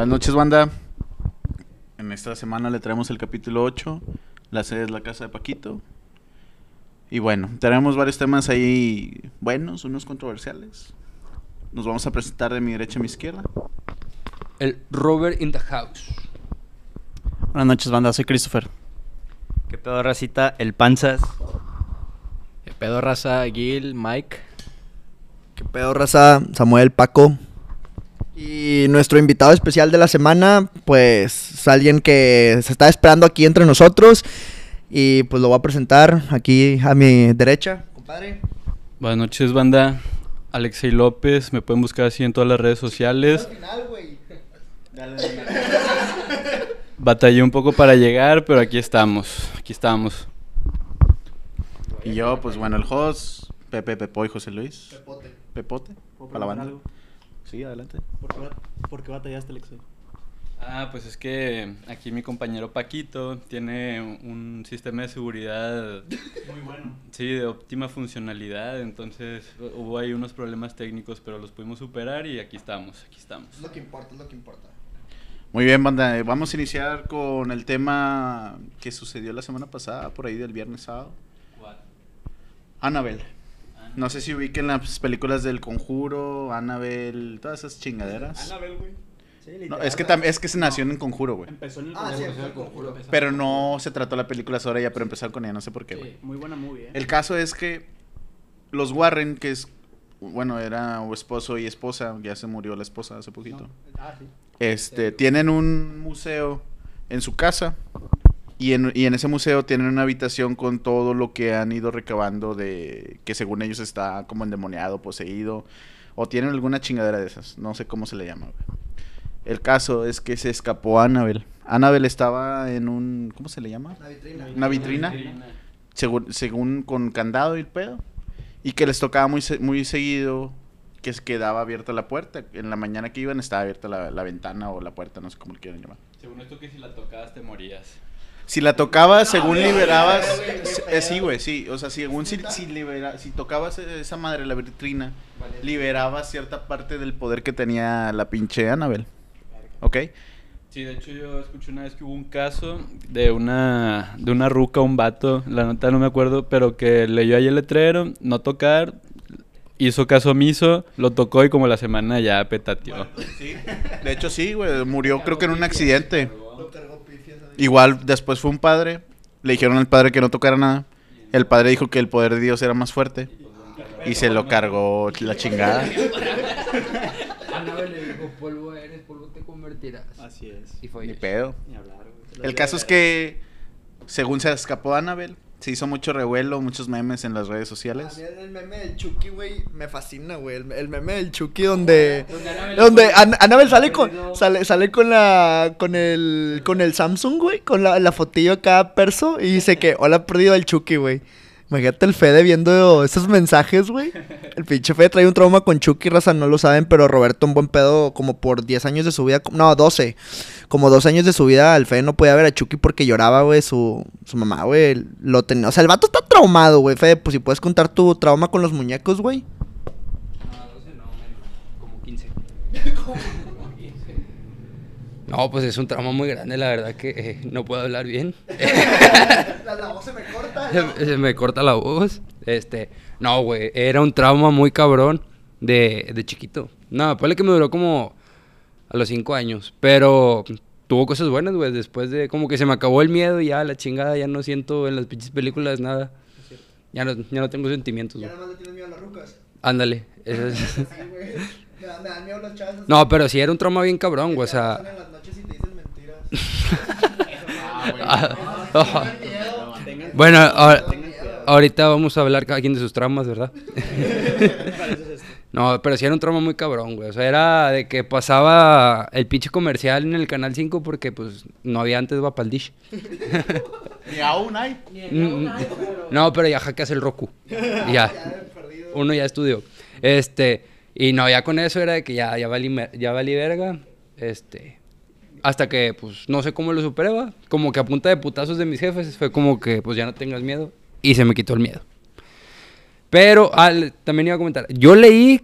Buenas noches, banda. En esta semana le traemos el capítulo 8. La sede es la casa de Paquito. Y bueno, tenemos varios temas ahí buenos, unos controversiales. Nos vamos a presentar de mi derecha a mi izquierda. El Robert in the house. Buenas noches, banda. Soy Christopher. ¿Qué pedo, racita? El Panzas. ¿Qué pedo, raza? Gil, Mike. ¿Qué pedo, raza? Samuel, Paco. Y nuestro invitado especial de la semana, pues es alguien que se está esperando aquí entre nosotros. Y pues lo voy a presentar aquí a mi derecha, compadre. Buenas noches, banda. Alexei López. Me pueden buscar así en todas las redes sociales. Batallé un poco para llegar, pero aquí estamos. Aquí estamos. Y yo, pues bueno, el host, Pepe Pepo y José Luis. Pepote. Pepote, para la banda. Sí, adelante. ¿Por qué, por qué batallaste, Alexei? Ah, pues es que aquí mi compañero Paquito tiene un sistema de seguridad Muy bueno. Sí, de óptima funcionalidad, entonces hubo ahí unos problemas técnicos, pero los pudimos superar y aquí estamos, aquí estamos. Es lo que importa, es lo que importa. Muy bien, banda. eh, Vamos a iniciar con el tema que sucedió la semana pasada, por ahí del viernes sábado. Annabelle. No sé si ubiquen las películas del Conjuro, Annabelle, todas esas chingaderas. Anabel, güey. No, es que es que se nació en el Conjuro, güey. Empezó en el Ah, sí, conjuro. empezó el conjuro. Pero en no se trató la película sobre ella, pero empezaron con ella, no sé por qué, güey. Sí, muy buena movie, ¿eh? El caso es que los Warren, que es, bueno, era esposo y esposa, ya se murió la esposa hace poquito. Ah, sí. Este, tienen un museo en su casa y en, y en ese museo tienen una habitación con todo lo que han ido recabando de que según ellos está como endemoniado, poseído o tienen alguna chingadera de esas, no sé cómo se le llama. güey. El caso es que se escapó Annabel. Annabel estaba en un ¿cómo se le llama? La vitrina. Una vitrina. Según, según con candado y el pedo y que les tocaba muy se- muy seguido que se quedaba abierta la puerta. En la mañana que iban estaba abierta la, la ventana o la puerta, no sé cómo le quieren llamar. Según esto que si la tocabas te morías. Si la tocabas, según liberabas... eh, sí, güey, sí. O sea, según si, si, libera- si tocabas esa madre, la vitrina, liberabas cierta parte del poder que tenía la pinche Annabel. ¿Ok? Sí, de hecho yo escuché una vez que hubo un caso de una de una ruca, un vato, la nota no me acuerdo, pero que leyó ahí el letrero, no tocar, hizo caso omiso, lo tocó y como la semana ya petateó. Sí. De hecho, sí, güey. Murió creo que en un accidente. Lo cargó. Igual después fue un padre. Le dijeron al padre que no tocara nada. El padre dijo que el poder de Dios era más fuerte. Y se lo cargó la chingada. Anabel le dijo, polvo eres, polvo te convertirás. Así es. Y fue Ni pedo. Ni hablar. El caso es que, según se escapó Annabel, se hizo mucho revuelo, muchos memes en las redes A sociales. mí el meme del Chucky, güey, me fascina, güey. El, el meme del Chucky donde... Donde An- Annabel sale con, sale, sale con la, con el, con el Samsung, güey, con la, la fotillo acá perso y dice que, hola, perdido el Chucky, güey. Imagínate el Fede viendo esos mensajes, güey. El pinche Fede trae un trauma con Chucky, raza, no lo saben, pero Roberto un buen pedo como por 10 años de su vida, no, 12. Como 12 años de su vida, el Fede no podía ver a Chucky porque lloraba, güey, su, su mamá, güey, lo tenía. O sea, el vato está traumado, güey, Fede, pues si puedes contar tu trauma con los muñecos, güey. No, 12 no, menos, como 15. No, pues es un trauma muy grande, la verdad que eh, no puedo hablar bien. La, voz se me corta. se, se me corta la voz. Este, no, güey, era un trauma muy cabrón de, de chiquito. No, ponle que me duró como a los 5 años, pero tuvo cosas buenas, güey, después de como que se me acabó el miedo y ya la chingada, ya no siento en las pinches películas nada. Ya no, ya no tengo sentimientos, Ya nada más le tienes miedo a las rucas. Ándale. eso es- Sí, güey. Me dan, miedo las chavas. No, pero sí era un trauma bien cabrón, güey, o sea... Bueno, ahora- ahorita vamos a hablar cada quien de sus traumas, ¿verdad? No, pero sí era un trauma muy cabrón, güey. O sea, era de que pasaba el pinche comercial en el Canal 5 porque, pues, no había antes Vapaldish. Ni aún hay. Mm, No, pero ya hackeas el Roku. Ya. Uno ya estudió. Este, y no, ya con eso era de que ya, ya, valí, ya valí verga. Este, hasta que, pues, no sé cómo lo superé, va. Como que a punta de putazos de mis jefes fue como que, pues, ya no tengas miedo. Y se me quitó el miedo. Pero, ah, también iba a comentar. Yo leí,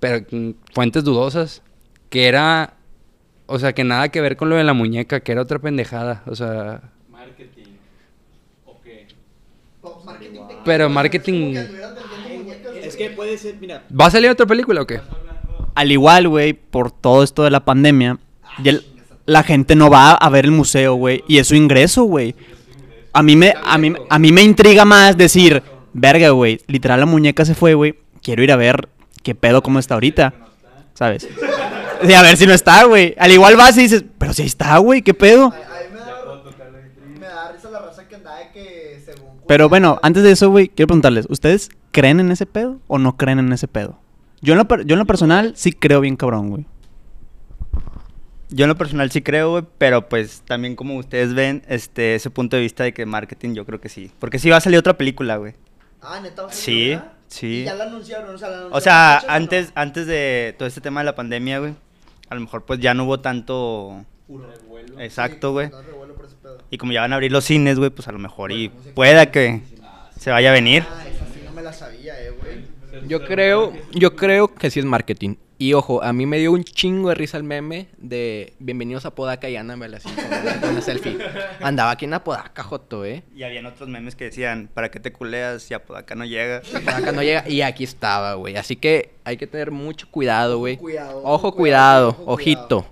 pero mm, fuentes dudosas, que era O sea, que nada que ver con lo de la muñeca, que era otra pendejada. O sea, Marketing. ¿O qué? Pero marketing- Es que puede ser, mira. ¿va a salir otra película o qué? Al igual, güey, por todo esto de la pandemia, ya el- la gente no va a ver el museo, güey, y es su ingreso, güey. A mí me a mí, a mí me intriga más decir, verga, güey, literal la muñeca se fue, güey. Quiero ir a ver qué pedo cómo está ahorita. ¿Sabes? Sí, a ver si no está, güey. Al igual vas y dices, pero si ahí está, güey, qué pedo. A mí me da, me da risa la raza que andaba de que según... Pero bueno, antes de eso, güey, quiero preguntarles, ¿ustedes creen en ese pedo o no creen en ese pedo? Yo en lo, per- yo en lo personal sí creo bien cabrón, güey. Yo en lo personal sí creo, güey, pero pues también como ustedes ven, este, ese punto de vista de que marketing yo creo que sí. Porque sí va a salir otra película, güey. Ah, neta. ¿va a salir Sí, sí. Y ya la anunciaron, o sea, la O anunciaron sea, o no? antes, antes de todo este tema de la pandemia, güey, a lo mejor pues ya no hubo tanto... Exacto, güey. no revuelo por ese pedo. Y como ya van a abrir los cines, güey, pues a lo mejor y pueda que se vaya a venir. Ah, esa sí no me la sabía, eh, güey. Yo creo, yo creo que sí es marketing. Y ojo, a mí me dio un chingo de risa el meme de bienvenidos a Podaca y Annabelle así con con una selfie. Andaba aquí en Apodaca, Joto, eh. Y habían otros memes que decían, ¿para qué te culeas si a Podaca no llega? Podaca no llega y aquí estaba, güey. Así que hay que tener mucho cuidado, güey. cuidado, Ojo, cuidado, cuidado, ojo, ojito.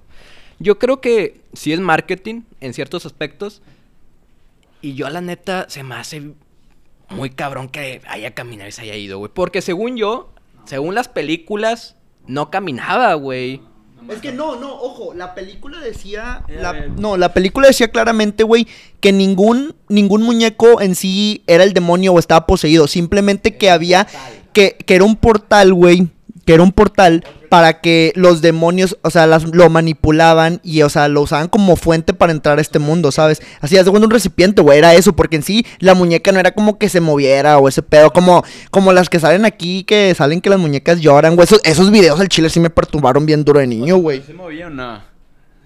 Yo creo que sí es marketing en ciertos aspectos. Y yo, la neta, se me hace muy cabrón que haya caminado y se haya ido, güey. Porque según yo, según las películas, no caminaba, güey. Es que no, no, ojo, la película decía, la- no, la película decía claramente, güey, que ningún, ningún muñeco en sí era el demonio o estaba poseído, simplemente que había, que, que era un portal, güey, que era un portal para que los demonios, o sea, las, lo manipulaban y, o sea, lo usaban como fuente para entrar a este mundo, ¿sabes? Así, haz de un recipiente, güey, era eso, porque en sí la muñeca no era como que se moviera o ese pedo, como, como las que salen aquí, que salen que las muñecas lloran, güey, esos, esos videos al chile sí me perturbaron bien duro de niño, güey. ¿Se movía o no?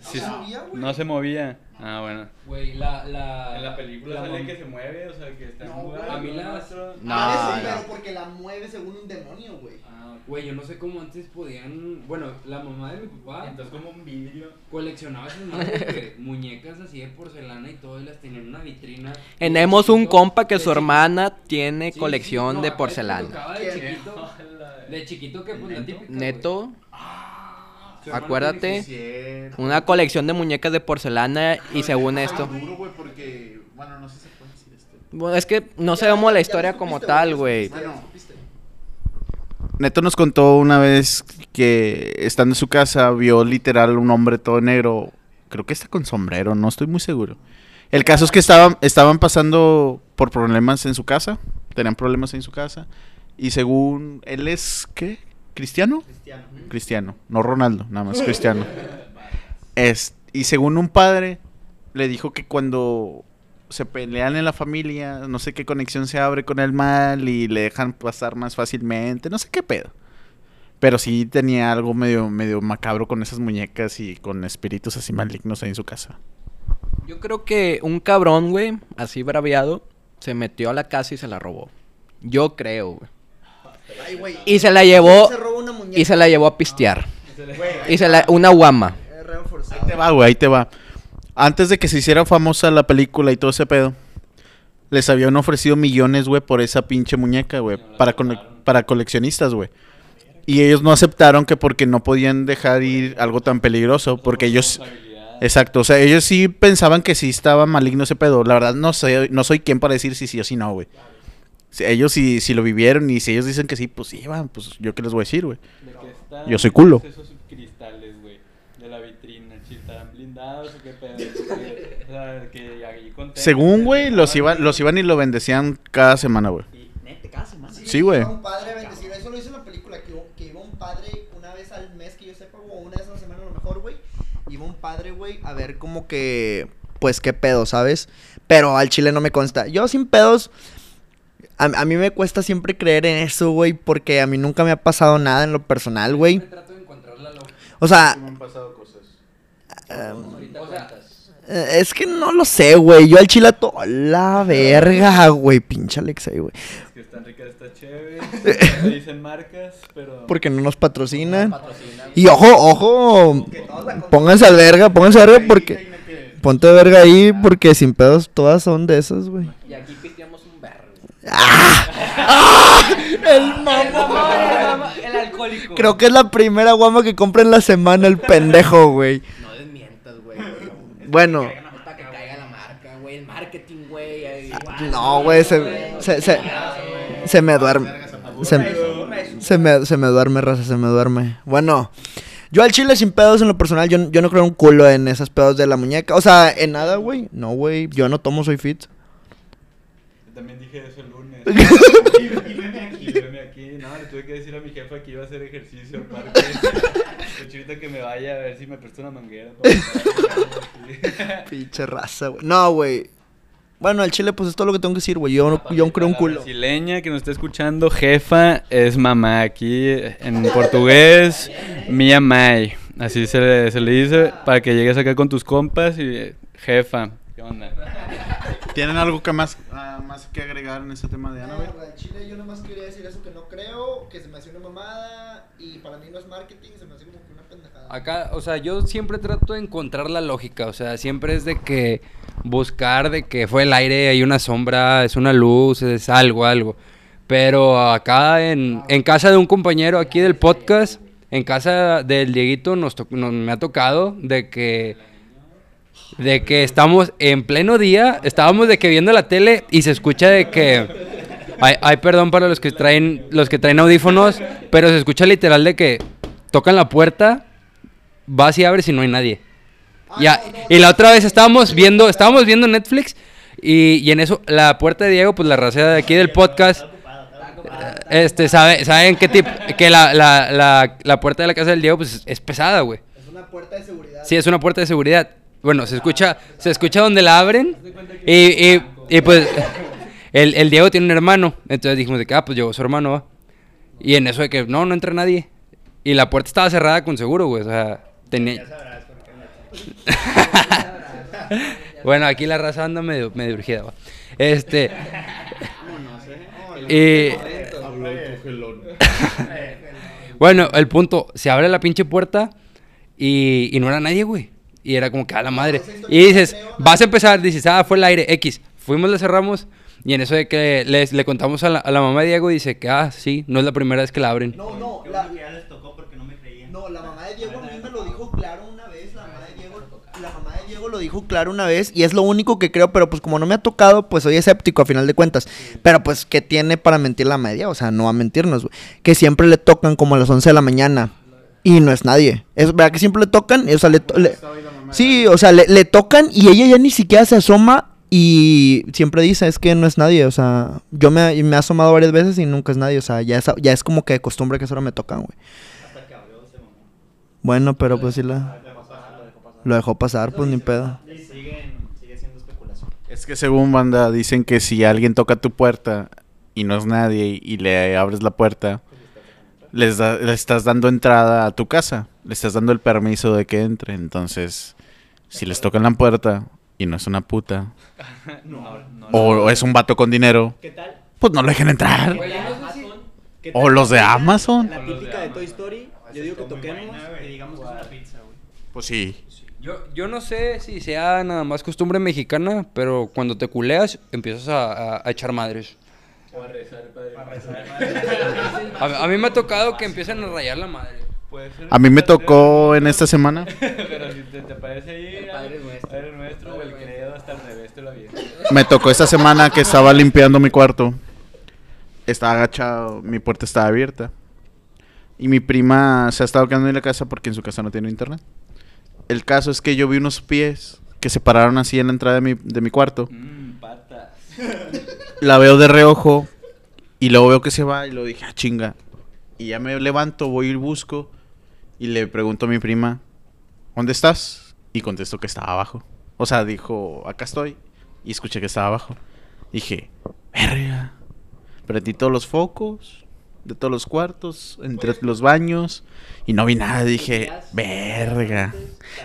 Sí, se movía, güey. No se movía. Ah, bueno. Güey, la, la... En la película sale que se mueve, o sea, que está No, jugando. A mí otro- No, Parece, no. pero porque la mueve según un demonio, güey. Ah, Güey, yo no sé cómo antes podían... Bueno, la mamá de mi papá Entonces como un vidrio. coleccionaba esas madres, muñecas así de porcelana y todo, y las tenía en una vitrina. Tenemos un compa que su hermana tiene Sí, sí, colección no, de porcelana. De chiquito, de chiquito que pues la típica, güey. Neto, Su Acuérdate. tiene 17. una colección de muñecas de porcelana y según esto... Duro, güey, porque, bueno, no sé si se puede decir esto. Bueno, es que no sabemos la historia como tal, güey. Bueno, Neto nos contó una vez que estando en su casa vio literal un hombre todo negro. Creo que está con sombrero, no estoy muy seguro. El caso es que estaban, estaban pasando por problemas en su casa. Tenían problemas en su casa. Y según él es, ¿qué? ¿Cristiano? Cristiano. Cristiano. No Ronaldo, nada más Cristiano. Es, y según un padre, le dijo que cuando se pelean en la familia, no sé qué conexión se abre con el mal y le dejan pasar más fácilmente, no sé qué pedo. Pero sí tenía algo medio, medio macabro con esas muñecas y con espíritus así malignos ahí en su casa. Yo creo que un cabrón, güey, así braviado, se metió a la casa y se la robó. Yo creo, güey. Ay, güey. Y se la llevó Se una y se la llevó a pistear. Y se la una guama. Ahí te va, güey, ahí te va. Antes de que se hiciera famosa la película y todo ese pedo, les habían ofrecido millones, güey, por esa pinche muñeca, güey, para, cole- para coleccionistas, güey. Y ellos no aceptaron que porque no podían dejar ir algo tan peligroso, porque ellos... Exacto, o sea, ellos sí pensaban que sí estaba maligno ese pedo. La verdad no sé, no soy quien para decir si sí o si no, güey. Si ellos si, si lo vivieron y si ellos dicen que sí, pues sí, van, pues yo qué les voy a decir, güey. ¿De qué están Yo soy culo cristales, güey, de la vitrina, si o qué pedo. Que- o sea, que ahí contentos, Según, güey, los iban, los iban y lo bendecían cada semana, güey. Neta, cada semana. Sí, güey. iba Un padre a bendecir. Eso lo hizo en la película. Que, que iba un padre una vez al mes, que yo sepa, o una vez a la semana a lo mejor, güey. Iba un padre, güey, a ver como que. Pues qué pedo, ¿sabes? Pero al chile no me consta. Yo sin pedos. A, a mí me cuesta siempre creer en eso, güey, porque a mí nunca me ha pasado nada en lo personal, güey. Trato de encontrar la lógica. O sea, em, O sea, Eh, Es que no lo sé, güey. Yo al chile a la verga, güey. Pinche Alexei, güey. Es que están ricas, está chévere. No dicen marcas, pero. Porque no nos patrocinan. Y ojo, ojo. Pónganse al verga, pónganse al verga porque. Ponte verga ahí porque sin pedos todas son de esas, güey. Y aquí pisteamos un berro. El mamón. El alcohólico. Creo que es la primera guama que compra en la semana el pendejo, güey. Bueno. Es para que caiga la marca, güey. El marketing, güey. ahí. No, güey, se, se, se, se me duerme. Se, se me, se me duerme, raza, se me duerme. Bueno, yo al chile sin pedos en lo personal, yo, yo no creo un culo en esas pedos de la muñeca. O sea, en nada, güey. No, güey, yo no tomo, soy fit. Yo también dije eso el lunes. y veme aquí, y veme aquí. No, le tuve que decir a mi jefa que iba a hacer ejercicio al parque. Pues ahorita que me vaya a ver si me presta una manguera. Pinche raza, güey. No, güey. Bueno, al chile, pues es todo lo que tengo que decir, güey. Yo, no- yo creo un La culo. brasileña que nos está escuchando, jefa, es mamá. Aquí en portugués, mia mai. Así se le, se le dice para que llegues acá con tus compas y jefa. ¿Qué onda? ¿Tienen algo que más, ah, más que agregar en ese tema de Ana, güey? al chile yo nomás quería decir eso que no creo, que se me hace una mamada y para mí no es marketing, se me hace como que una pendejada. Acá, o sea, yo siempre trato de encontrar la lógica, o sea, siempre es de que buscar de que fue el aire, hay una sombra, es una luz, es algo, algo. Pero acá en, en casa de un compañero aquí del podcast, en casa del Dieguito, nos, to- nos- me ha tocado de que de que estamos en pleno día, estábamos de que viendo la tele y se escucha de que hay, hay perdón para los que traen los que traen audífonos, pero se escucha literal de que tocan la puerta, vas y abres y no hay nadie. Ya, y la otra vez estábamos viendo, estábamos viendo Netflix y, y en eso la puerta de Diego, pues la raza de aquí del podcast este, sabe, saben qué tipo, que la, la, la, la puerta de la casa del Diego, pues es pesada, güey. Es una puerta de seguridad. Sí, es una puerta de seguridad. Bueno, se escucha, se escucha donde la abren. Y, y, y, pues el, el Diego tiene un hermano. Entonces dijimos de que, ah, pues llegó su hermano, va. Y en eso de que no, no entra nadie. Y la puerta estaba cerrada con seguro, güey. O sea, tenía. bueno, aquí la raza anda medio, medio urgida, va. Este. Y. bueno, el punto, se abre la pinche puerta y, y no era nadie, güey. Y era como que a la madre. Y dices, vas a empezar, dices, ah, fue el aire, X. Fuimos, le cerramos. Y en eso de que les, le contamos a la, a la mamá de Diego, dice que, ah, sí, no es la primera vez que la abren. No, no, la, no, la mamá de Diego a mí me lo dijo claro una vez, la mamá de Diego, la mamá de Diego lo dijo claro una vez y es lo único que creo, pero pues como no me ha tocado, pues soy escéptico a final de cuentas. Pero pues, ¿qué tiene para mentir la media? O sea, no va a mentirnos, güey. Que siempre le tocan como a las 11 de la mañana y no es nadie. Es verdad que siempre le tocan, o sea, le, to- le- Sí, o sea, le, le tocan y ella ya ni siquiera se asoma y siempre dice, es que no es nadie, o sea, yo me, me he asomado varias veces y nunca es nadie, o sea, ya es, ya es como que de costumbre que solo me tocan, güey. Bueno, pero pues sí la... Lo dejó pasar, pues ni pedo. Es que según banda dicen que si alguien toca tu puerta y no es nadie y, y le abres la puerta, les da- le estás dando entrada a tu casa, le estás dando el permiso de que entre. Entonces, si les tocan la puerta y no es una puta, o, o es un vato con dinero, ¿Qué tal? pues no lo dejen entrar. ¿Qué O los de Amazon. La típica de Toy Story. Yo digo que toquemos y digamos que es una pizza, güey. Pues sí. Yo, yo no sé si sea nada más costumbre mexicana, pero cuando te culeas empiezas a, a- a echar madres. O a rezar, padre. A, a mí me ha tocado que empiecen a rayar la madre. A mí me padre- tocó en esta semana. Pero si te, te parece ahí, El Padre Nuestro. Padre nuestro o el credo hasta el revés te lo aviento. Me tocó esta semana que estaba limpiando mi cuarto. Estaba agachado, mi puerta estaba abierta. Y mi prima se ha estado quedando en la casa porque en su casa no tiene internet. El caso es que yo vi unos pies que se pararon así en la entrada de mi, de mi cuarto. Mmm, patas. La veo de reojo y luego veo que se va y lo dije, ah, chinga. Y ya me levanto, voy y busco y le pregunto a mi prima, ¿dónde estás? Y contestó que estaba abajo. O sea, dijo, acá estoy. Y escuché que estaba abajo. Dije, verga. Prendí todos los focos. de todos los cuartos, entre los baños, y no vi nada. Dije, verga.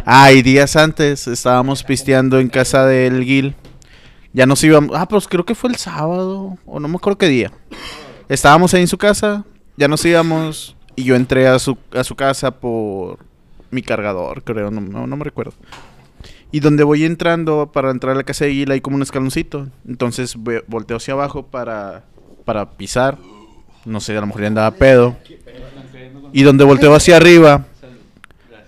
Ah, y días antes estábamos pisteando en casa del Gil. Ya nos íbamos. Ah, pues creo que fue el sábado, o no me acuerdo qué día. Estábamos ahí en su casa, ya nos íbamos, y yo entré a su, a su casa por mi cargador, creo, no, no, me recuerdo. Y donde voy entrando para entrar a la casa de Gil hay como un escaloncito. Entonces volteo hacia abajo para, para pisar. No sé, a lo mejor ya andaba pedo. Y donde volteo hacia arriba,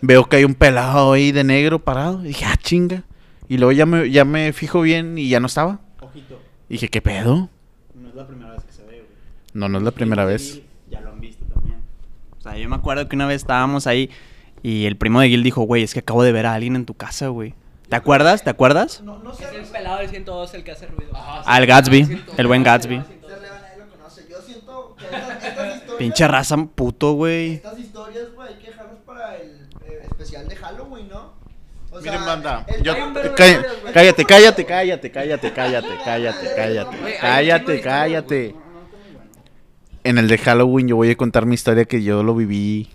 veo que hay un pelado ahí de negro parado. Y dije, ah, chinga. Y luego ya me, ya me fijo bien y ya no estaba. Ojito, Y dije, ¿qué pedo? no es la primera vez que se ve, güey. No, no es la primera vez. Ya lo han visto también. O sea, yo me acuerdo que una vez estábamos ahí y el primo de Gil dijo, güey, es que acabo de ver a alguien en tu casa, güey. ¿Te acuerdas? ¿Te acuerdas? No, no sé. Es el pelado del 102 el que hace ruido. Al Gatsby, el buen Gatsby. Yo siento que estas, estas historias. Pinche raza puto, güey. Estas historias, güey, hay que dejarlas para el eh, especial de Halloween, ¿no? O Miren, sea, banda. yo- cállate, cállate, cállate, cállate, cállate, cállate, cállate. Cállate, cállate. En el de Halloween yo voy a contar mi historia que yo lo viví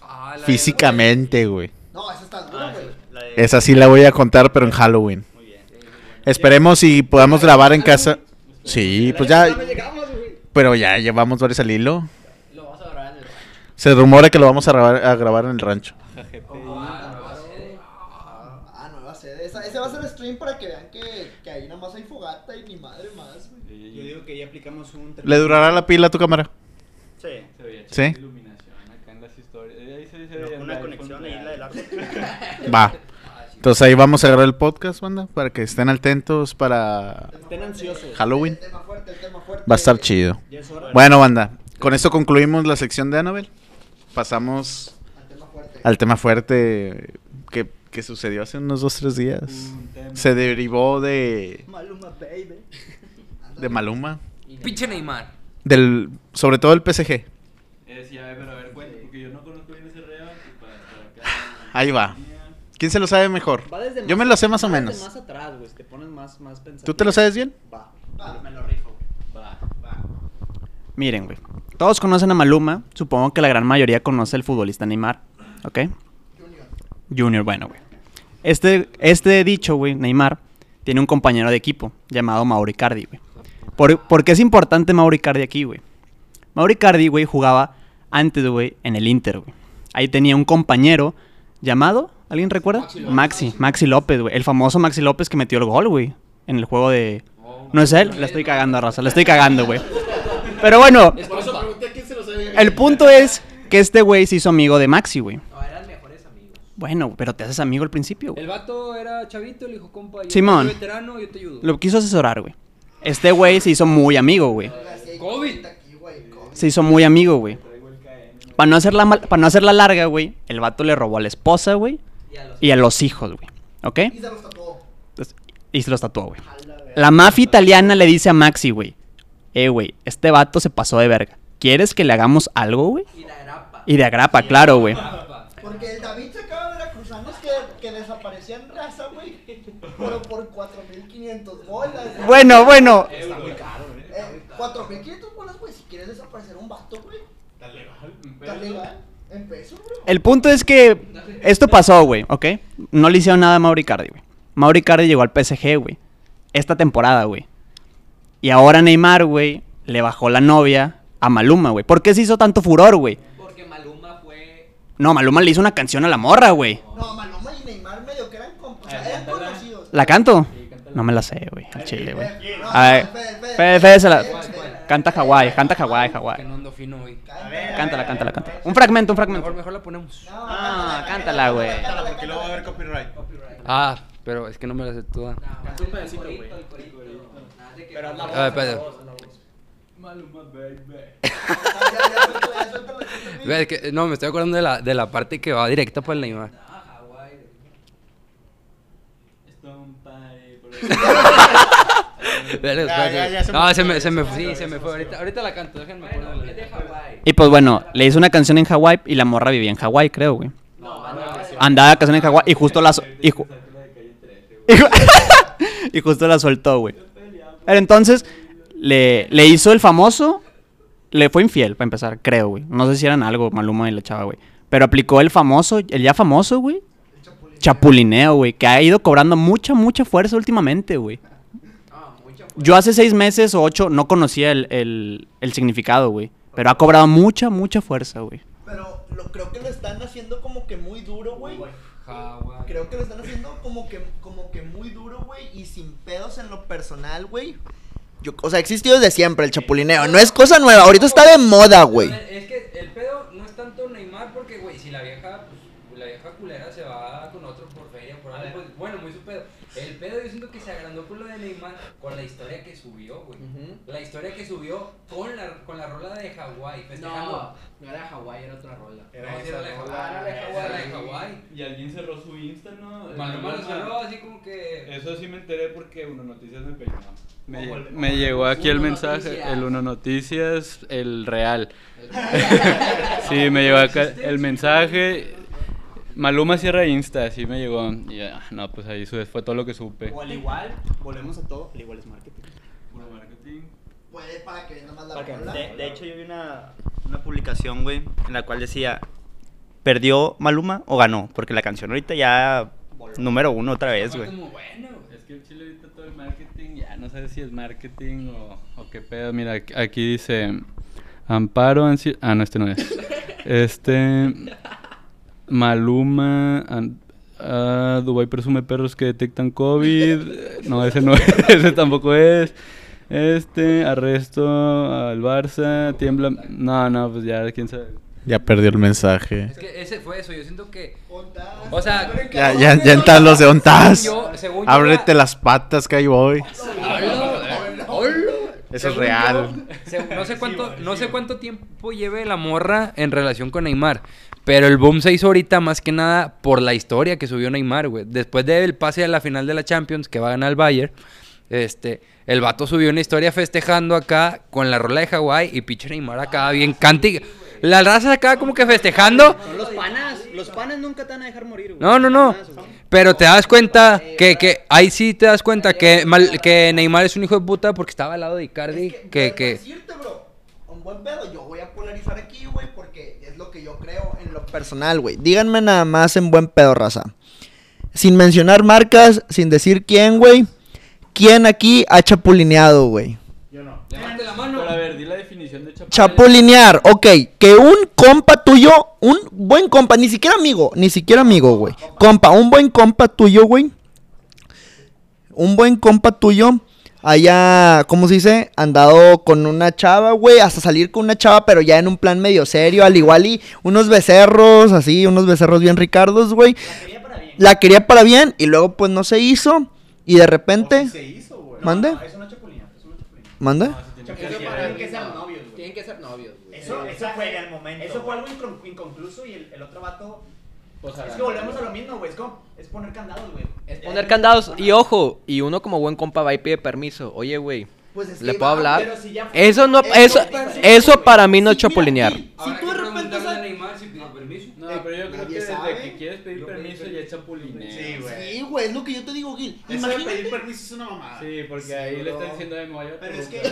Ah, físicamente, güey. No, esa está dura, güey. Esa sí la voy a contar, pero en Halloween. Esperemos si podamos grabar en casa. Sí, pues ya. Pero ya llevamos varios al hilo. Lo vamos a grabar en el Se rumora que lo vamos a grabar, a grabar en el rancho. Ah, nueva sede. Esa, ese va a ser stream para que vean que, que ahí nada más hay fogata y ni madre más, güey. Yo digo que ya aplicamos un... ¿Le durará la pila a tu cámara? Sí. Se veía ¿Sí? iluminación acá en las historias. Eh, Ahí se, se veía Una el conexión ahí, la del Va. Entonces ahí vamos a grabar el podcast, banda, para que estén atentos para Estén ansiosos. Halloween. El tema fuerte, el tema fuerte. Va a estar chido. Bueno, banda, con esto concluimos la sección de Annabelle. Pasamos Al tema fuerte. al tema fuerte que, sucedió hace unos dos, tres días. Se derivó de, Maluma, baby. de Maluma. Pinche Neymar. Del, sobre todo el PSG. Eh, sí, a ver, pero a ver, cuenta, porque yo no conozco bien ese reba. Para, para acá. Ahí va. ¿Quién se lo sabe mejor? Va desde Yo me lo sé más o va menos. más atrás, güey. Te pones más, más pensativo. ¿Tú te lo sabes bien? Va. Va. Me lo rifo, güey. Va. Miren, güey. Todos conocen a Maluma. Supongo que la gran mayoría conoce al futbolista Neymar. ¿Ok? Junior. Junior, bueno, güey. Este, este dicho, güey, Neymar, tiene un compañero de equipo llamado Mauro Icardi, güey. ¿Por, por qué es importante Mauro Icardi aquí, güey? Mauro Icardi, güey, jugaba antes, güey, en el Inter, güey. Ahí tenía un compañero llamado, ¿alguien recuerda? Maxi, Maxi López, güey. El famoso Maxi López que metió el gol, güey. En el juego de... ¿No es él? Le estoy cagando a raza, le estoy cagando, güey. Pero bueno, el punto es que este güey se hizo amigo de Maxi, güey. No, eran mejores amigos. Bueno, pero te haces amigo al principio, güey. El vato era chavito, le dijo, compa, yo Simón. soy veterano, yo te ayudo. Lo quiso asesorar, güey. Este güey se hizo muy amigo, güey. COVID. Aquí, güey, COVID. Se hizo muy amigo, güey. Para no hacerla mal- para no hacerla larga, güey, el vato le robó a la esposa, güey, Y a los y a los hijos, güey. ¿Ok? Y se los tatuó. Y se los tatuó, güey. La mafia italiana le dice a Maxi, güey. Eh, güey, este vato se pasó de verga. ¿Quieres que le hagamos algo, güey? y la grapa. Y de agrapa, claro, güey. Porque el David que, desaparecían raza, güey. Pero por 4.500 bolas. güey. Bueno, bueno. Eh, 4.500 bolas, güey. Si quieres desaparecer un vato, güey. Está legal. En pesos, bro. El punto es que esto pasó, güey, ¿ok? No le hicieron nada a Mauro Icardi, güey. Mauro Icardi llegó al PSG, güey. Esta temporada, güey. Y ahora Neymar, güey, le bajó la novia a Maluma, güey. ¿Por qué se hizo tanto furor, güey? Porque Maluma fue. No, Maluma le hizo una canción a la morra, güey. No, Maluma y Neymar medio que eran, comp- o sea, eran conocidos. ¿La canto? No me la sé, güey, al chile, güey. A ver, Fede, se la... Canta Hawái, canta Hawái, Que Hawái. Cántala, cántala, cántala. Un fragmento, un Mejor, fragmento. mejor la ponemos. Ah, cántala, güey. cántala, Porque luego va a haber copyright. Ah, pero es que no me la sé toda. Canta un pedacito, güey. A ver, espérate. Maluma, baby. No, me estoy acordando de la, de la parte que va directa para el Neymar. Ya, ya, ya se no, me se me, se me se fue, me sí, fue, se me fue. Ahorita, ahorita la canto, déjenme. Y pues bueno, le hizo una canción en Hawái y la morra vivía en Hawái, creo, güey. Andaba de canción en Hawái y justo la... Y, ju- y ju- y justo la soltó, güey. Pero entonces, le, le hizo el famoso le fue infiel, para empezar, creo, güey. No sé si eran algo, Maluma y la chava, güey. Pero aplicó el famoso, el ya famoso, güey. Chapulineo, güey. Que ha ido cobrando mucha, mucha fuerza últimamente, güey. Yo hace seis meses o ocho no conocía el, el- el significado, güey. Pero ha cobrado mucha, mucha fuerza, güey. Pero lo, creo que lo están haciendo como que muy duro, güey. Creo que lo están haciendo como que, como que muy duro, güey. Y sin pedos en lo personal, güey. Yo, o sea, ha existido desde siempre el chapulineo. No es cosa nueva. Ahorita está de moda, güey. Es que el pedo no es tanto Neymar porque, güey, si la vieja, pues, la vieja culera se va con otro por feria, por algo, pues, bueno, muy su pedo. El pedo yo siento que se agrandó con lo de Neymar, con la historia que subió, güey. La historia que subió con la, con la rola de Hawái, festejando. No, no era Hawái, era otra rola. No, era la de Hawái, era de Hawái, la de Hawái. Y alguien cerró su Insta, ¿no? Maluma lo cerró así como que... Eso sí me enteré porque Uno Noticias me peinó. Me, lle- me llegó aquí el mensaje, Noticias. el Uno Noticias, el real. sí, me llegó acá el mensaje. Maluma cierra Insta, así me llegó. Y ya, no, pues ahí su- fue todo lo que supe. O al igual, volvemos a todo, al igual es marketing. Puro marketing. Puede para que venga más la Porque rola. de, de hecho, yo vi una, una publicación, güey, en la cual decía: ¿Perdió Maluma o ganó? Porque la canción ahorita ya. Número uno otra vez, güey. Como bueno, Es que el chile ahorita todo el marketing, ya no sabes si es marketing o, o qué pedo. Mira, aquí- aquí dice Amparo Ansi- Ah, no, este no es. Este. Maluma. ah, Dubai presume perros que detectan COVID. No, ese no es. Ese tampoco es. Este. Arresto al Barça. Tiembla. No, no, pues ya, quién sabe. Ya perdió el mensaje. es que ese fue eso, yo siento que... O sea... Ya, ya, ya entras los de ontas. Yo- según yo Ábrete la- las patas que ahí voy. Eso es real. yo, no sé cuánto, no sé cuánto tiempo lleve la morra en relación con Neymar. Pero el boom se hizo ahorita más que nada por la historia que subió Neymar, güey. Después del pase a la final de la Champions, que va a ganar el Bayern, este, el vato subió una historia festejando acá con la rola de Hawái y pinche Neymar acá bien canti. La raza acá como que festejando. Son los panas, los panas nunca te van a dejar morir, güey. No, no, no. Pero te das cuenta que, que ahí sí te das cuenta que, mal- que Neymar es un hijo de puta porque estaba al lado de Icardi. Que, que, bro, un buen pedo. Yo voy a polarizar aquí, güey, porque es lo que yo creo personal, güey. Díganme nada más en buen pedo, raza. Sin mencionar marcas, sin decir quién, güey. ¿Quién aquí ha chapulineado, güey? Levante la mano. Pero a ver, di la definición de chapulín. Chapulinear, ok. Que un compa tuyo, un buen compa, ni siquiera amigo, ni siquiera amigo, güey. Compa, un buen compa tuyo, güey. Un buen compa tuyo haya, ¿cómo se dice? Andado con una chava, güey. Hasta salir con una chava, pero ya en un plan medio serio. Al igual y unos becerros, así, unos becerros bien ricardos, güey. La quería para bien y luego pues no se hizo. Y de repente... ¿Mande? ¿Mande? Tienen que ser novios, güey. Tienen que ser novios, güey. Eso, eso fue el momento. Eso fue algo incon- inconcluso y el, el otro vato. Pues, es que volvemos a lo mismo, güey. Es como. Es poner candados, güey. Es Poner candados y ojo, y uno como buen compa va y pide permiso. Oye, güey, Pues es ¿le que puedo va, hablar? pero si ya fue- Eso no, Eso- eso, eso para mí no es chapulinear. Si tú de repente No, pero yo creo que desde sabe. que quieres pedir Yo pedí permiso ya chapulineo. Sí, güey. Sí, güey, es lo que yo te digo, Gil. Eso de Imagínate. pedir permiso es una mamada. Sí, porque ahí le están diciendo de Moya. Pero es que.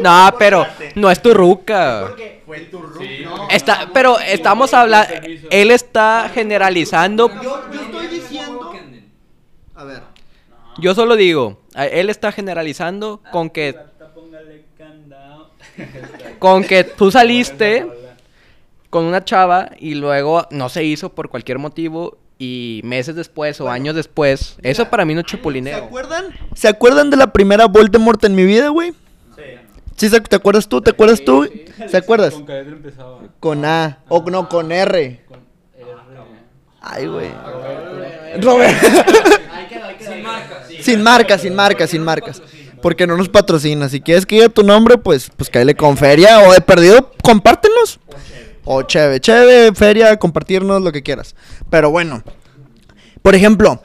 No, pero no es tu ruca. Porque Fue tu. Sí, no. Está, pero estamos hablando, él está generalizando. Yo, yo estoy diciendo. A ver. Yo solo digo, él está generalizando con que con que tú saliste con una chava y luego no se hizo por cualquier motivo y meses después o años después, eso para mí no es ¿Se chapulineo. acuerdan? ¿Se acuerdan de la primera Voldemort en mi vida, güey? Sí. se- ¿Te acuerdas tú? ¿Te acuerdas tú? ¿Se acuerdas? Con qué empezaba. Con A. O no, con R. Con R. Ay, güey. Robert. Ahí quedó. Sin marcas. sin marcas, sin marcas, sin marcas. Porque no nos patrocina. Si quieres que diga tu nombre, pues, pues cáele con feria. O de perdido, compártenos. O cheve, cheve, feria, compartirnos, lo que quieras. Pero bueno. Por ejemplo,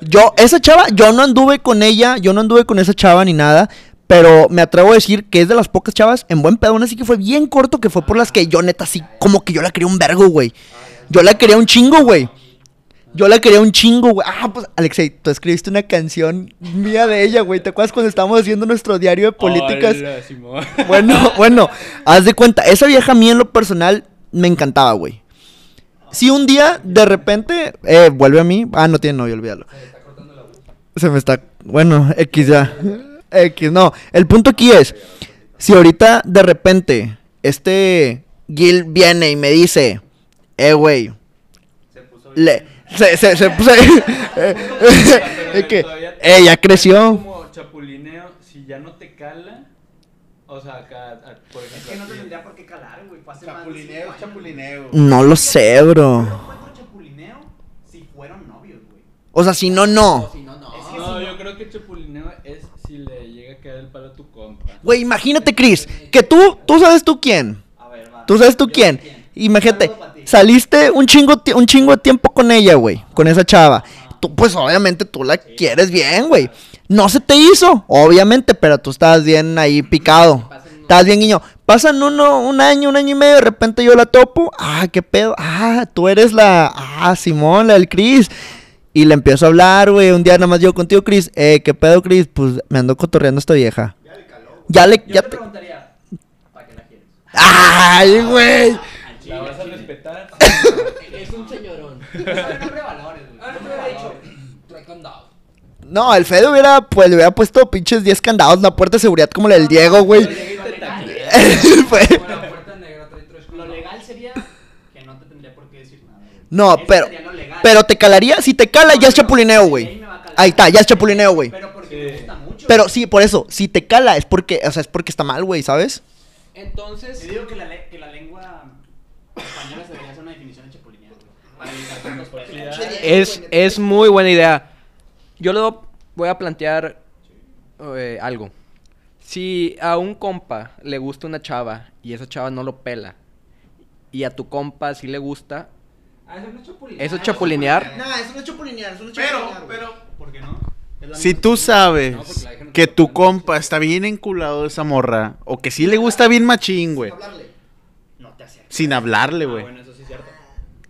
yo, esa chava, yo no anduve con ella, yo no anduve con esa chava ni nada. Pero me atrevo a decir que es de las pocas chavas en buen pedo. Aún así que fue bien corto, que fue por las que yo, neta, así como que yo la quería un vergo, güey. Yo la quería un chingo, güey. Yo la quería un chingo, güey. Ah, pues, Alexei, tú escribiste una canción mía de ella, güey. ¿Te acuerdas cuando estábamos haciendo nuestro diario de políticas? Hola. Bueno, bueno, haz de cuenta, esa vieja a mí en lo personal me encantaba, güey. Si un día, de repente, eh, vuelve a mí. Ah, no tiene novio, olvídalo. Se me está. Bueno, X ya. X, no. El punto aquí es: si ahorita de repente este Gil viene y me dice, eh, güey, le. Se, se, se, eh, es que, eh, ya creció. Como chapulineo, si ya no te cala, o sea, acá, por ejemplo. Es que no te aquí- tendría por qué calar, güey. Chapulineo, años, chapulineo. No lo sé, bro. Chapulineo si fueron novios, güey. O sea, si no, no. Si no. Es yo creo que chapulineo es si le llega a caer el palo a tu compa. Güey, imagínate, Chris, que tú, tú sabes tú quién. A ver, va. Tú sabes tú quién. Imagínate, saliste un chingo, un chingo de tiempo con ella, güey, con esa chava. Tú, pues obviamente tú la quieres bien, güey. No se te hizo, obviamente, pero tú estabas bien ahí picado. Estabas bien guiño. Pasan uno, un año, un año y medio, de repente yo la topo. Ah, qué pedo. Ah, tú eres la. Ah, Simón, la del Chris. Y le empiezo a hablar, güey. Un día nada más yo contigo, Chris. Eh, ¿qué pedo, Chris? Pues me ando cotorreando a esta vieja. Ya le. Yo Ya te te... preguntaría, ¿para qué la quieres? ¡Ay, güey! ¿La vas a respetar? Es un señorón. Es un hombre de valores, güey. Un hombre de valores. Trae candado. No, el Fede hubiera, pues, le hubiera puesto pinches 10 candados en la puerta de seguridad como la del Diego, güey. Lo legal- sería que no te tendría por qué decir nada. No, pero, pero te calaría, si te cala ya es chapulineo, güey. Ahí está, ya es chapulineo, güey. Pero porque me gusta mucho. Pero sí, por eso, si te cala es porque, o sea, es porque está mal, güey, ¿sabes? Entonces, Te digo que la, le- que la lengua española se debería hacer una definición de chapulineo, güey. Para evitar tantos es, es muy buena idea. Yo le voy a plantear eh, algo. Si a un compa le gusta una chava y esa chava no lo pela, y a tu compa sí le gusta, Ah, eso no es chapulinear. ¿eso es chapulinear? No, eso no es chapulinear, eso no es Pero, pero, ¿Por qué no? Si tú sabes No, que tu compa está bien enculado de esa morra, o que sí le gusta bien machín, güey, No te acerques. sin hablarle, Ah, güey. bueno,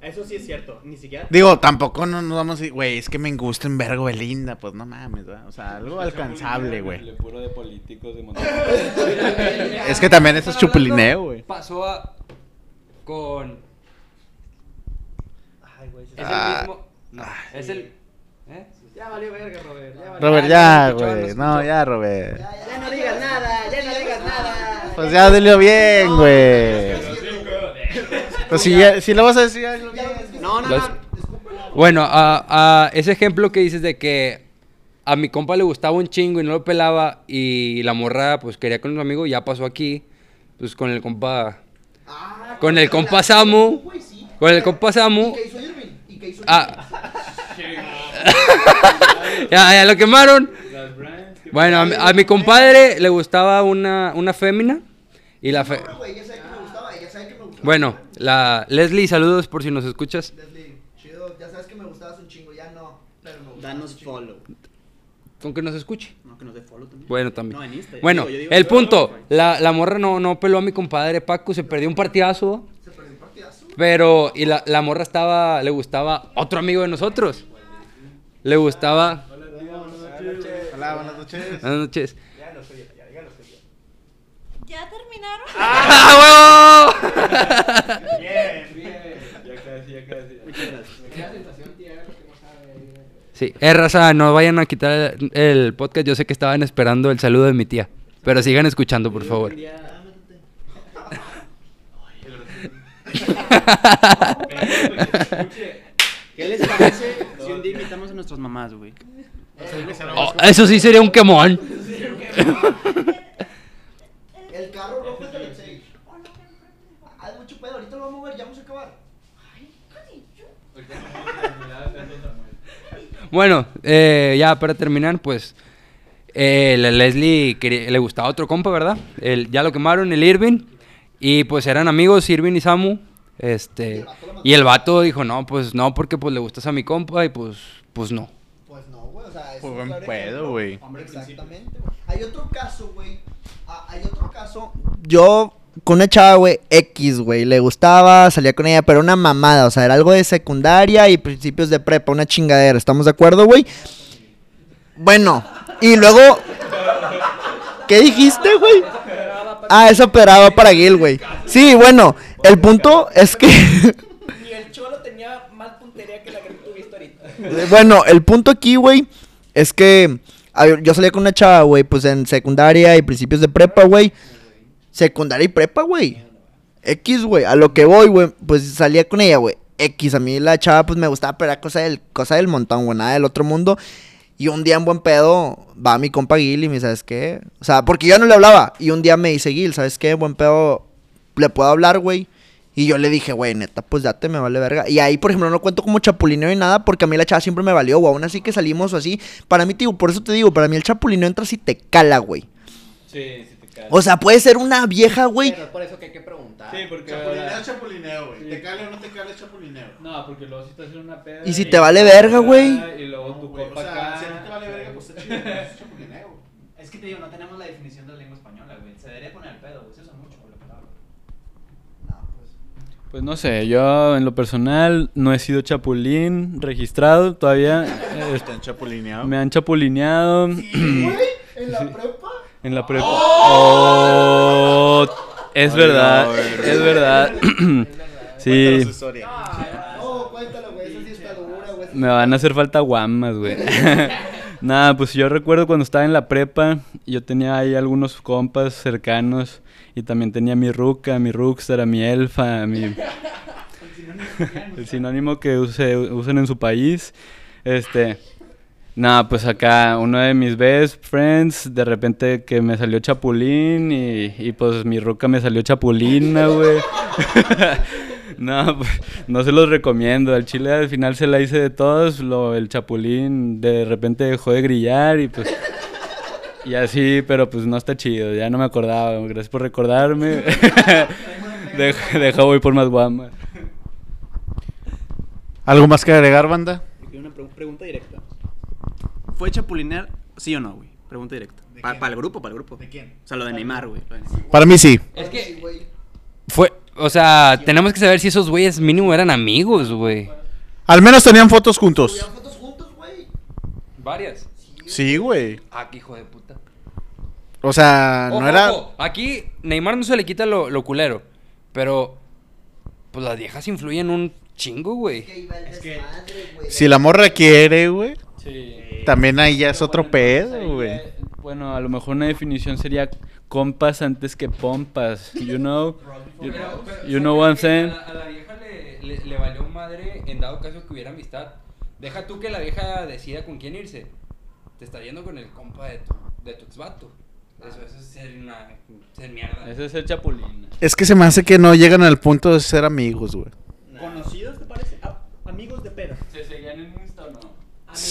eso sí es cierto. Ni siquiera. Digo, tampoco no nos vamos a decir, güey, es que me gusta en vergo Belinda, pues no mames, ¿verdad? O sea, algo alcanzable, güey. Le puro de políticos de Monterrey. Es que también eso es chupulineo, güey. Pasó a. con. Ay, güey. Es Ah, el mismo. No, es el. ¿Eh? Ya valió verga, Robert. Ya valió. Robert, Ah, ya, no no güey. No, ya, Robert. Ya no digas nada, ya no digas nada. Pues ya dilo bien, güey. Pues si, ya- si lo vas a decir, hazlo bien. No, no, no. Bueno, a, a ese ejemplo que dices de que a mi compa le gustaba un chingo y no lo pelaba y la morra pues quería con un amigo, ya pasó aquí, pues con el compa, con el compa Samu, con el compa Samu, ah, ya, ya lo quemaron. Bueno, a, mi- a mi compadre le gustaba una, una fémina y la fe... Bueno, la Leslie, saludos por si nos escuchas. Chido, ya sabes que me gustabas un chingo, ya no. Pero me Danos un follow. Con que nos escuche. No, que nos dé follow también. Bueno, también. No, en Insta. Bueno, Digo, digo- el punto, la, la morra no, no peló a mi compadre Paco, se perdió un partidazo. Pero, y la, la morra estaba, le gustaba otro amigo de nosotros. Le gustaba. Hola, buenas noches. Buenas noches. ¿Ya terminaron? ¡Ah, huevo! Ya casi, ya casi. Sí, eh, raza, no vayan a quitar el, el podcast. Yo sé que estaban esperando el saludo de mi tía. Pero sigan escuchando, por favor. ¿Qué les parece si un día invitamos a nuestras mamás, güey? Oh, eso sí sería un quemón. El carro rojo es de Alexei. Ah, es mucho ver, ya vamos a acabar. Bueno, eh, ya para terminar, pues eh, la Leslie quería- le gustaba otro compa, ¿verdad? El, ya lo quemaron, el Irving. Y pues eran amigos, Irving y Samu. Este, y el vato dijo, no, pues no, porque pues le gustas a mi compa y pues, pues no. Pues no, güey, o sea, es Pues un buen claro pedo, güey. Exactamente, güey. Hay otro caso, güey. Ah, hay otro caso. Yo, con una chava, güey, X, güey. Le gustaba, salía con ella, pero una mamada. O sea, era algo de secundaria y principios de prepa, una chingadera. ¿Estamos de acuerdo, güey? Bueno, y luego. ¿Qué dijiste, güey? Ah, eso operaba para Gil, güey. Sí, bueno, el punto es que. Y el cholo tenía más puntería que la que tuviste ahorita. Bueno, el punto aquí, güey, es que yo salía con una chava, güey, pues en secundaria y principios de prepa, güey. Secundaria y prepa, güey. X, güey. A lo que voy, güey, pues salía con ella, güey. X, a mí la chava, pues me gustaba, pero era cosa del, cosa del montón, güey, nada del otro mundo. Y un día en buen pedo va mi compa Gil y me dice, ¿sabes qué? O sea, porque yo no le hablaba. Y un día me dice, Gil, ¿sabes qué? En buen pedo le puedo hablar, güey. Y yo le dije, güey, neta, pues date, me vale verga. Y ahí, por ejemplo, no cuento como chapulineo ni nada, porque a mí la chava siempre me valió, güey. Aún así que salimos o así. Para mí, tío, por eso te digo, para mí el chapulineo entra si te cala, güey. Sí, sí. O sea, puede ser una vieja, güey. Pero es por eso que hay que preguntar. Sí, porque. Chapulineo, chapulineo, güey. ¿Te cala o no te cala el chapulineo? No, porque luego si estás en una peda. Y si te vale verga, güey. Y luego tu Güey, copa o sea, acá. si a ti te vale verga, pues está chido. Es chapulineo. Es que te digo, no tenemos la definición de la lengua española, güey. Se debería poner al pedo, güey. Se usa mucho, güey, la palabra. Pues no sé, yo en lo personal no he sido chapulín registrado todavía. Eh, Están chapulineado. me han chapulineado ¿En la prepa? En la prepa. Oh, es Ay, verdad, no, güey. es verdad. sí. No, cuéntalo, güey. Esa sí está dura, güey. me van a hacer falta guamas, güey. Nada, pues yo recuerdo cuando estaba en la prepa, yo tenía ahí algunos compas cercanos y también tenía mi ruca, mi rockstar, mi elfa, mi... el sinónimo que use- usan en su país. Este, nada, pues acá uno de mis best friends, de repente que me salió chapulín y, y pues mi ruca me salió chapulina, güey. No, pues, no se los recomiendo. Al chile al final se la hice de todos. Lo, el chapulín de repente dejó de grillar y pues. Y así, pero pues no está chido. Ya no me acordaba. Gracias por recordarme. deja, deja voy por más guamas. ¿Algo más que agregar, banda? Una pregunta directa. ¿Fue chapulinear, sí o no, güey? Pregunta directa. Para el grupo, para el grupo. ¿De quién? O sea, lo de Neymar, güey. Para mí sí. Es que fue, o sea, tenemos que saber si esos güeyes mínimo eran amigos, güey. Al menos tenían fotos juntos. fotos juntos, güey. Varias. Sí, güey. Ah, qué hijo de puta. O sea, no era. ojo, Aquí Neymar no se le quita lo, lo culero, pero pues las viejas influyen un chingo, güey. Si la morra quiere, güey. Sí. También ahí ya es otro Bueno, pedo, güey. Bueno, a lo mejor una definición sería compas antes que pompas. You know? You, you know what I'm saying? A la, a la vieja le, le, le valió madre en dado caso que hubiera amistad. Deja tú que la vieja decida con quién irse. Te está yendo con el compa de tu, de tu exvato. Eso, eso es ser una ser mierda. Ese es el chapulín. Es que se me hace que no llegan al punto de ser amigos, güey. ¿Conocidos te parece? Ah, amigos de peda. ¿Se seguían en?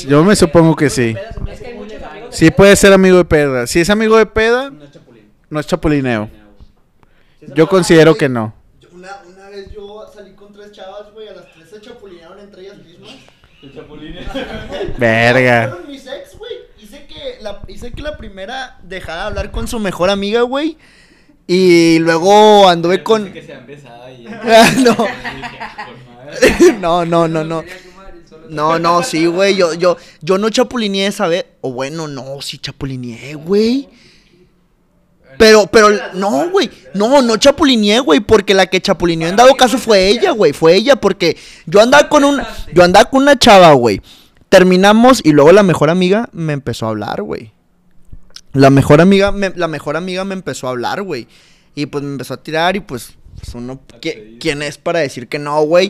Yo me supongo que sí. Es que hay muchos amigos. Sí puede ser amigo de peda. Si es amigo de peda, No es chapulín. no es chapulineo. Yo considero que no. Una, una vez yo salí con tres chavas, güey. A las tres se chapulinearon entre ellas mismas. El chapulín. Verga. Fueron mis ex, güey. Hice que, la, hice que la primera dejara de hablar con su mejor amiga, güey. Y luego anduve con. que se han besado y no. no, no, no, no. No, no, sí, güey. Yo, yo, yo no chapulineé esa vez. O bueno, no, sí chapulineé, güey. Pero, pero, no, güey. No, no chapulineé, güey. Porque la que chapulineó en dado caso fue ella, güey. Fue ella, porque yo andaba con una. Yo andaba con una chava, güey. Terminamos y luego la mejor amiga me empezó a hablar, güey. La mejor amiga, me, la mejor amiga me empezó a hablar, güey. Y pues me empezó a tirar y pues, pues uno, ¿qui- ¿quién es para decir que no, güey?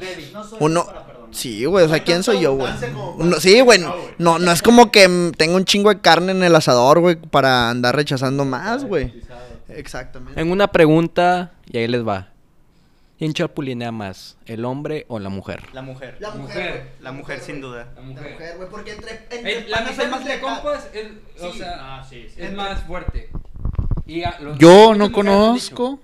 Uno, sí, güey, o sea, ¿quién soy yo, güey? No, sí, güey, no, no es como que tengo un chingo de carne en el asador, güey, para andar rechazando más, güey. Exactamente. En una pregunta, y ahí les va. ¿Quién chapulinea más? ¿El hombre o la mujer? La mujer. La mujer, La mujer, sin duda. La La mujer. güey, porque entre, entre la más entre lealtad. compas es, o Sí. sea, Ah, sí, sí. es más fuerte. Y a- los- Yo no conozco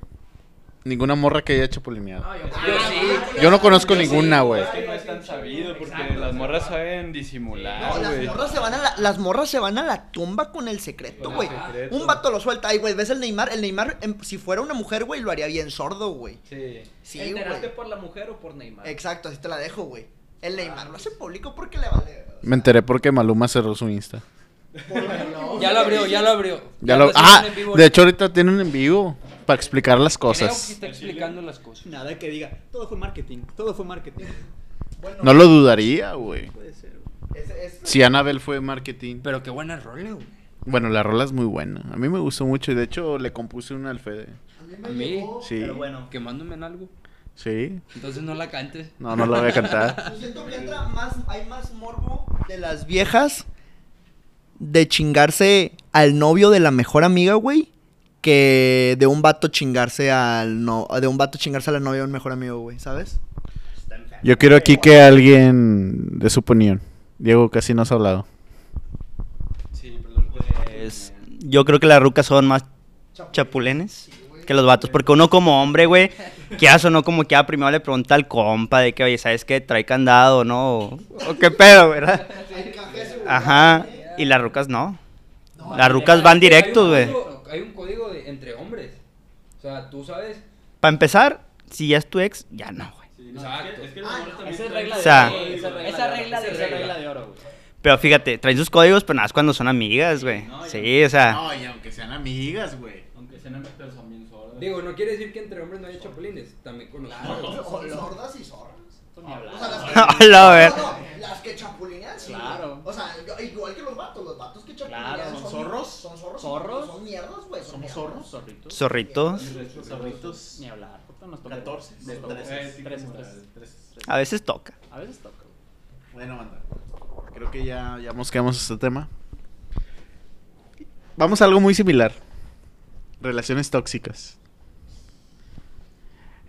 Ninguna morra que haya chapulineado. Yo sí. Yo no conozco ninguna, güey. Es que no es tan sabido porque las morras saben disimular, No, las morras, se van a la, las morras se van a la tumba con el secreto, güey. Un vato lo suelta. Ay, güey, ves el Neymar. El Neymar, em, si fuera una mujer, güey, lo haría bien sordo, güey. Sí. Sí, ¿Enteraste por la mujer o por Neymar? Exacto, así te la dejo, güey. El Neymar lo hace público porque le vale. Me enteré porque Maluma cerró su Insta. Ya lo abrió, ya lo abrió. Ya lo... Ah, haciendo en vivo de hecho ahorita tienen en vivo para explicar las Creo que cosas. está explicando las cosas. Nada que diga, todo fue marketing, todo fue marketing. No lo dudaría, güey. Puede ser. Es- es- Si Annabelle fue marketing. Pero qué buena rola, güey. Bueno, la rola es muy buena. A mí me gustó mucho y de hecho le compuse una al Fede. A mí, Sí. Pero bueno. quemándome en algo. Sí. Entonces no la cantes. No, no la voy a cantar. Yo siento que entra más, hay más morbo de las viejas de chingarse al novio de la mejor amiga, güey, que de un vato chingarse al no, de un vato chingarse a la novia de un mejor amigo, güey, ¿sabes? Yo quiero aquí que alguien de su opinión. Diego casi no has hablado. Sí, pero los Pues, yo creo que las rucas son más chapulenes que los vatos. Porque uno como hombre, güey, que hace o no como que ah, primero le pregunta al compa de que, oye, ¿sabes qué? ¿Trae candado o no? O, o qué pedo, ¿verdad? Ajá. Y las rucas no. Las rucas van directos, güey. Hay un código de- entre hombres. O sea, tú sabes. Para empezar, si ya es tu ex, ya no, güey. Exacto. Es que también Esa es regla de O sea- oro. Esa regla Esa regla de oro. regla de oro, güey. Pero fíjate, traen sus códigos, pero nada más cuando son amigas, güey. Sí, o sea. y aunque sean amigas, güey. Aunque sean pero son bien sordas. Digo, no quiere decir que entre hombres no haya chapulines. También con los. Son sordas y zorras. Ni hablar. O sea, las que. No, no, las que chapulinean, sí. Claro. O sea, yo- igual que los vatos, los vatos que chapulinean Claro, son, ¿son zorros? Son zorros. ¿Zorros? Son mierdas, güey. Son mierdas. Zorritos. Zorritos. Zorritos. Ni hablar. nos toca. 14. De Eh, tres, sí, tres, como tres. tal, tres. A veces toca. A veces toca. Bueno, banda. Creo que ya, ya mosqueamos este tema. Vamos a algo muy similar. Relaciones tóxicas.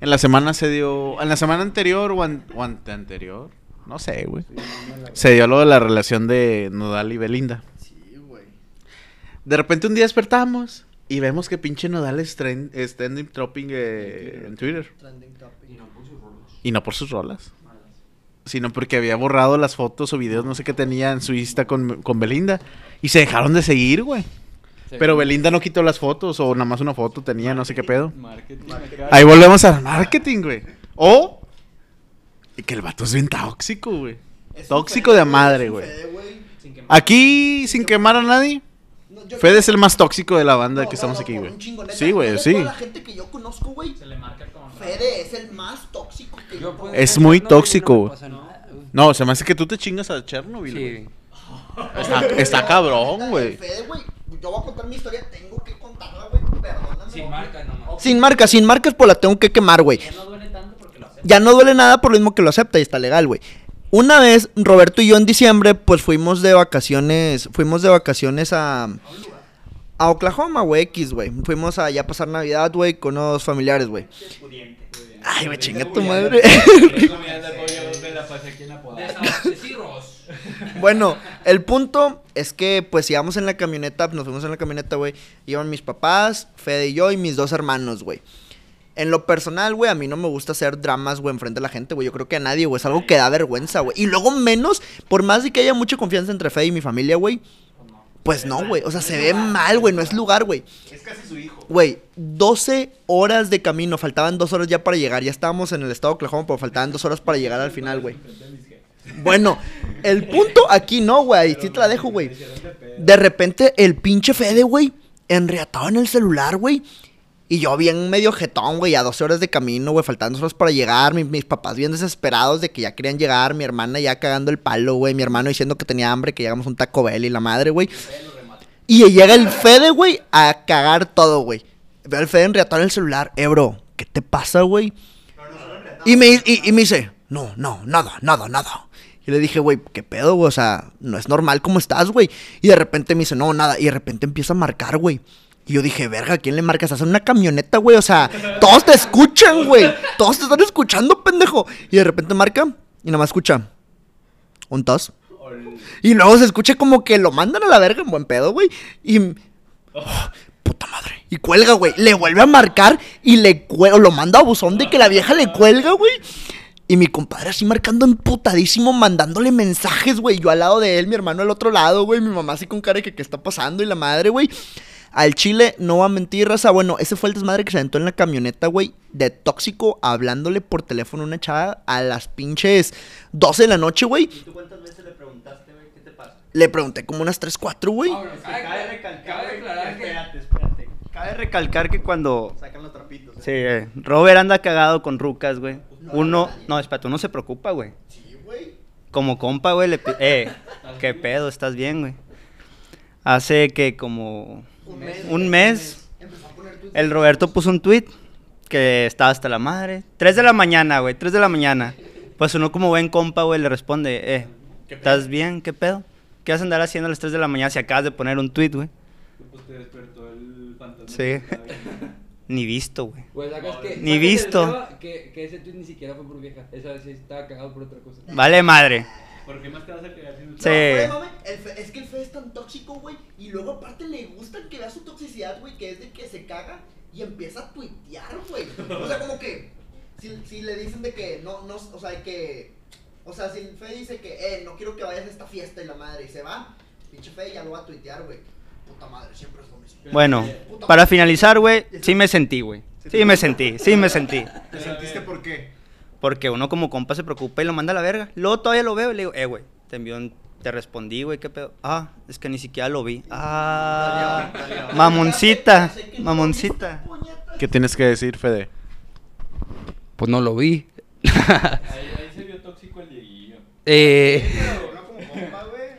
En la semana se dio. En la semana anterior o, an- o ante anterior. No sé, güey. Se dio lo de la relación de Nodal y Belinda. Sí, güey. De repente un día despertamos y vemos que pinche Nodal es, tren- es trending topping eh, en Twitter. Trending topic. Y no por sus rolas. Sino porque había borrado las fotos o videos, no sé qué tenía en su Insta con, con Belinda. Y se dejaron de seguir, güey. Pero Belinda no quitó las fotos o nada más una foto tenía, no sé qué pedo. Marketing. Ahí volvemos al marketing, güey. O que el vato es bien tóxico, güey. Tóxico de madre, güey. Aquí, sin quemar a nadie, No, Fede es el más tóxico de la banda No, que no, estamos no, aquí, güey. Sí, güey, sí. Toda la gente que yo conozco, güey, se le marca. Fede es el más tóxico que yo conozco. Es muy tóxico, güey. No, se me hace que tú te chingas a Chernobyl, güey. Sí. Está, está cabrón, güey. Fede, güey, yo voy a contar mi historia, tengo que contarla, güey, perdóname. Sin marca nomás. Sin marcas, sin marcas, pues la tengo que quemar, güey. Ya no duele tanto porque lo acepta. Ya no duele nada por lo mismo que lo acepta y está legal, güey. Una vez, Roberto y yo en diciembre, pues fuimos de vacaciones, fuimos de vacaciones a... A Oklahoma, güey, X, güey. Fuimos allá a pasar Navidad, güey, con unos familiares, güey. Ay, güey, chinga tu madre. Bueno, el punto es que pues íbamos en la camioneta, nos fuimos en la camioneta, güey. Iban mis papás, Fede y yo y mis dos hermanos, güey. En lo personal, güey, a mí no me gusta hacer dramas, güey, enfrente de la gente, güey. Yo creo que a nadie, güey. Es algo que da vergüenza, güey. Y luego menos, por más de que haya mucha confianza entre Fede y mi familia, güey. Pues no, güey. O sea, se ve mal, güey. No es lugar, güey. Es casi su hijo. Güey, 12 horas de camino. Faltaban dos horas ya para llegar. Ya estábamos en el estado de Oklahoma, pero faltaban dos horas para llegar al final, güey. Bueno, el punto aquí no, güey. Sí te la dejo, güey. De repente, el pinche Fede, güey, enriatado en el celular, güey. Y yo bien medio jetón, güey, a 12 horas de camino, güey, faltando horas para llegar. Mi- mis papás bien desesperados de que ya querían llegar. Mi hermana ya cagando el palo, güey. Mi hermano diciendo que tenía hambre, que llegamos un Taco Bell y la madre, güey. Y llega el Fede, güey, a cagar todo, güey. Veo al Fede enriatado en el celular. Eh, bro, ¿qué te pasa, güey? Y me, y me dice, no, no, nada, nada, nada. Y le dije, güey, ¿qué pedo, güey? O sea, no es normal cómo estás, güey. Y de repente me dice, no, nada. Y de repente empieza a marcar, güey. Y yo dije, verga, ¿a quién le marcas? Estás en una camioneta, güey. O sea, todos te escuchan, güey. Todos te están escuchando, pendejo. Y de repente marca y nada más escucha. Un tos. Y luego se escucha como que lo mandan a la verga en buen pedo, güey. Y. puta madre. Y cuelga, güey. Le vuelve a marcar y le cuelga. Lo manda a buzón de que la vieja le cuelga, güey. Y mi compadre así marcando emputadísimo, mandándole mensajes, güey. Yo al lado de él, mi hermano al otro lado, güey. Mi mamá así con cara de que qué está pasando y la madre, güey. Al chile, no va a mentir, raza. Bueno, ese fue el desmadre que se aventó en la camioneta, güey. De tóxico, hablándole por teléfono a una chava a las pinches 12 de la noche, güey. ¿Tú cuántas veces le preguntaste, güey, qué te pasa? Le pregunté como unas 3, 4, güey. Cabe recalcar, Espérate, espérate. Cabe recalcar que cuando... Sacan los trapitos. Sí, eh, Robert anda cagado con rucas, güey. Uno... No, espérate, uno se preocupa, güey. Sí, güey. Como compa, güey, le... Eh, ¿qué pedo? ¿Estás bien, güey? Hace que como... Un mes... El Roberto puso un tweet que estaba hasta la madre. 3 de la mañana, güey, 3 de la mañana. Pues uno como buen compa, güey, le responde, eh, ¿estás bien? ¿Qué pedo? ¿Qué vas a andar haciendo a las 3 de la mañana si acabas de poner un tweet, güey? Pues te despertó el fantasma. Sí. que. Ni visto, güey. Pues sacas que. Ni sacas visto. Que, que ese tweet ni siquiera fue por vieja. Esa vez sí estaba cagado por otra cosa. Vale madre. ¿Por qué más te vas a quedar sin Sí. Fede, mame, el Fe- es que el Fede es tan tóxico, güey. Y luego aparte le gusta que vea su toxicidad, güey, que es de que se caga y empieza a tuitear, güey. O sea, como que si, si le dicen de que no, no, o sea, que... O sea, si el Fede dice que, eh, no quiero que vayas a esta fiesta y la madre y se va, pinche Fede ya lo va a tuitear, güey. Puta madre, siempre es lo mismo. Bueno, para finalizar, güey, sí me sentí, güey. Sí me sentí, sí me sentí. ¿Te sentiste por qué? Porque uno como compa se preocupa y lo manda a la verga. Luego todavía lo veo y le digo, eh, güey, te envió un- Te respondí, güey, qué pedo. Ah, es que ni siquiera lo vi. Ah, mamoncita, mamoncita. ¿Qué tienes que decir, Fede? Pues no lo vi. Ahí, ahí se vio tóxico el Dieguillo. eh, Pero no como compa, güey.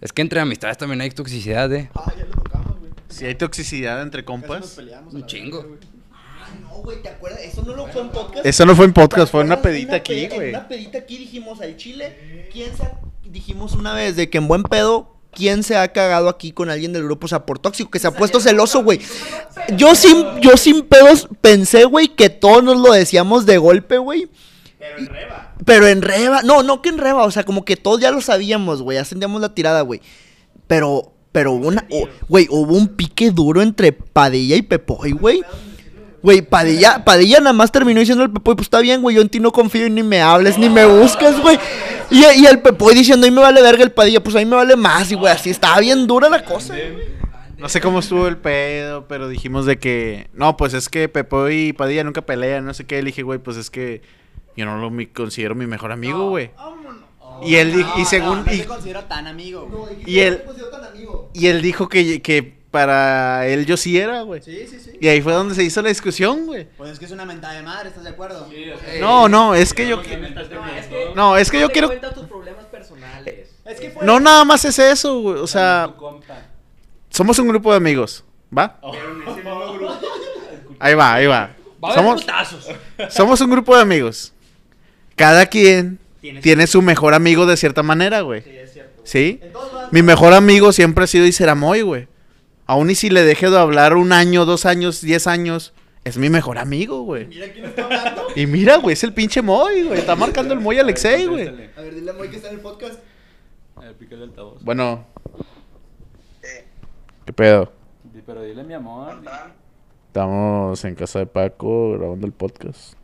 Es que entre amistades también hay toxicidad, eh. Ah, ya lo tocamos, güey. Si hay toxicidad entre nos compas. peleamos Un chingo. güey. Ah, no, güey, ¿te acuerdas? Eso no lo fue en podcast. Eso no fue en podcast, fue ¿Te una pedita aquí, güey. En una pedita aquí dijimos al chile. ¿Quién se ha- Dijimos una vez de que en buen pedo. ¿Quién se ha cagado aquí con alguien del grupo? O sea, por tóxico, que se ha puesto celoso, güey. Yo sin, yo sin pedos pensé, güey, que todos nos lo decíamos de golpe, güey. Pero en reba. Pero en reba, no, no que en reba, o sea, como que todos ya lo sabíamos, güey, ya sentíamos la tirada, güey. Pero, pero hubo una, oh, güey, hubo un pique duro entre Padilla y Pepoy, güey. Güey, Padilla, Padilla nada más terminó diciendo al Pepoy, pues está bien, güey, yo en ti no confío y ni me hables, ni me buscas, güey. Y, y el Pepoy diciendo, ahí me vale verga el Padilla, pues ahí me vale más, y güey, así estaba bien dura la cosa, güey. No sé cómo estuvo el pedo, pero dijimos de que. No, pues es que Pepo y Padilla nunca pelean, no sé qué. Le dije, güey, pues es que yo no lo mi- considero mi mejor amigo, güey. Y él dijo, y según. No y- te considero tan amigo. güey. Y él- Y él dijo que, que para él yo sí era, güey. Sí, sí, sí. Y ahí fue donde se hizo la discusión, güey. Pues es que es una mentada de madre, ¿estás de acuerdo? No, no, es que yo. No, temiendo. No, es que yo quiero. tus problemas personales. Es que fue. No, nada más es eso, güey. O sea, somos un grupo de amigos, ¿va? Ahí va, ahí va. Va a haber Somos, somos un grupo de amigos. Cada quien tiene su mejor amigo de cierta manera, güey. Sí, Mi mejor amigo siempre ha sido Iseramoy, güey. Aún y si le deje de hablar un año, dos años, diez años, es mi mejor amigo, güey. Mira quién está hablando. Y mira, güey, es el pinche Moy, güey. Está marcando el Moy Alexei, güey. A ver, dile a Moy que está en el podcast. A ver, pícale el altavoz. Bueno. ¿Qué pedo? Pero dile mi amor. Estamos en casa de Paco grabando el podcast.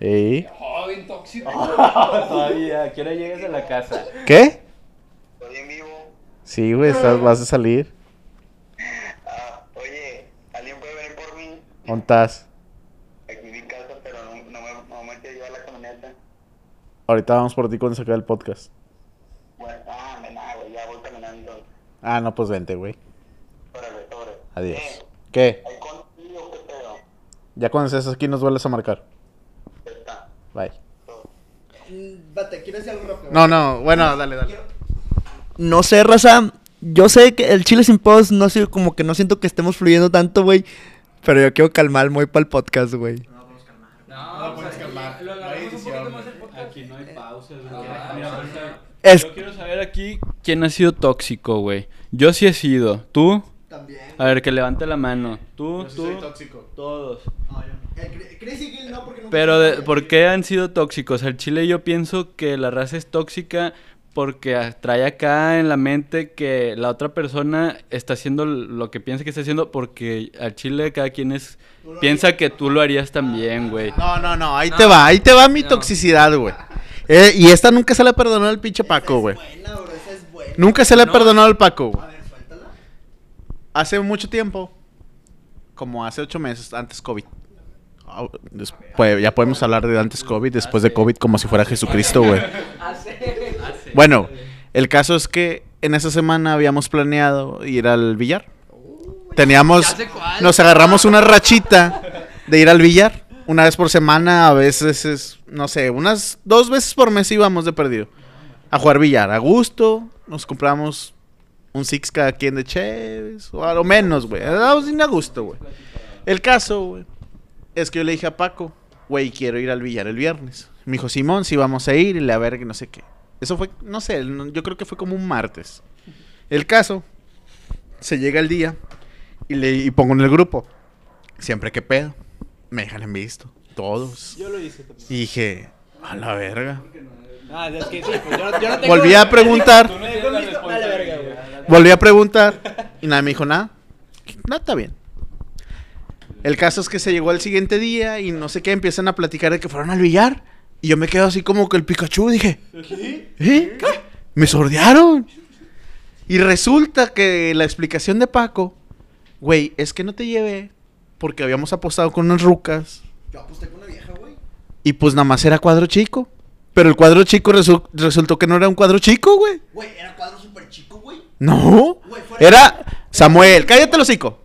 ¿Y? Oh, bien tóxico. Todavía, ¿a qué hora llegas a la casa? ¿Qué? Estoy en vivo. Sí, güey, estás, vas a salir. Ah, oye, ¿alguien puede venir por mí? ¿Dónde estás? Aquí en mi casa, pero no, no me, no me quiero llevar la camioneta. Ahorita vamos por ti cuando se acabe el podcast. Bueno, ah, me nada, güey, ya voy caminando. Ah, no, pues vente, güey. Órale, órale. Adiós. Eh, ¿Qué? ¿Hay contigo qué pedo? Ya cuando estés aquí nos vuelves a marcar. Bye. Bate, ¿quieres decir algo rápido? No, no, bueno, dale, dale. No sé, raza. Yo sé que el chile sin pedos no sé, como que no siento que estemos fluyendo tanto, güey. Pero yo quiero calmar muy para el podcast, güey. No, puedes calmar. Lo No hay alargamos un poquito más el podcast. Aquí no hay pausas, güey. No, Yo quiero saber aquí quién ha sido tóxico, güey. Yo sí he sido. ¿Tú? También. A ver, que levante la mano. ¿Tú? Yo sí ¿Tú? soy tóxico. Todos. No, porque no. Pero, de- ¿por qué han sido tóxicos? Al chile yo pienso que la raza es tóxica porque trae acá en la mente que la otra persona está haciendo lo que piensa que está haciendo porque al chile cada quien es piensa que tú lo harías también, güey. No, no, no, ahí te va, ahí te va mi toxicidad, güey. Eh, y esta nunca se la perdonó al pinche Paco, güey. Es. Nunca se la perdonó al Paco, güey. Hace mucho tiempo, como hace ocho meses, antes COVID. Ah, Después, ya podemos hablar de antes COVID, después de COVID, como si fuera Jesucristo, güey. Bueno, el caso es que en esa semana habíamos planeado ir al billar. Teníamos, nos agarramos una rachita de ir al billar. Una vez por semana, a veces es, no sé, unas dos veces por mes íbamos de perdido. A jugar billar, a gusto. Nos compramos un six cada quien de Cheves, o a lo menos, güey. Dábamos bien a gusto, güey. El caso, güey, es que yo le dije a Paco, güey, quiero ir al billar el viernes. Me dijo, Simón, si vamos a ir y le a ver que no sé qué. Eso fue, no sé, no- yo creo que fue como un martes. El caso, se llega el día y, le, y pongo en el grupo, siempre que pedo, me dejan en visto, todos. Yo lo hice también. Y dije, a la verga. Ah, es que sí, pues yo no, yo no tengo... Volví a preguntar, volví a preguntar y nadie me dijo nada. Nada, está bien. El caso es que se llegó al siguiente día y no sé qué, empiezan a platicar de que fueron al billar. Y yo me quedo así como que el Pikachu, dije, ¿qué? ¿Eh? Me sordearon. Y resulta que la explicación de Paco, güey, es que no te llevé porque habíamos apostado con unas rucas Yo aposté con una vieja, güey. y pues nada más era cuadro chico. Pero el cuadro chico resu- resultó que no era un cuadro chico, güey. Güey, era cuadro súper chico, güey. No. Güey, Era Samuel. Cállate el hocico.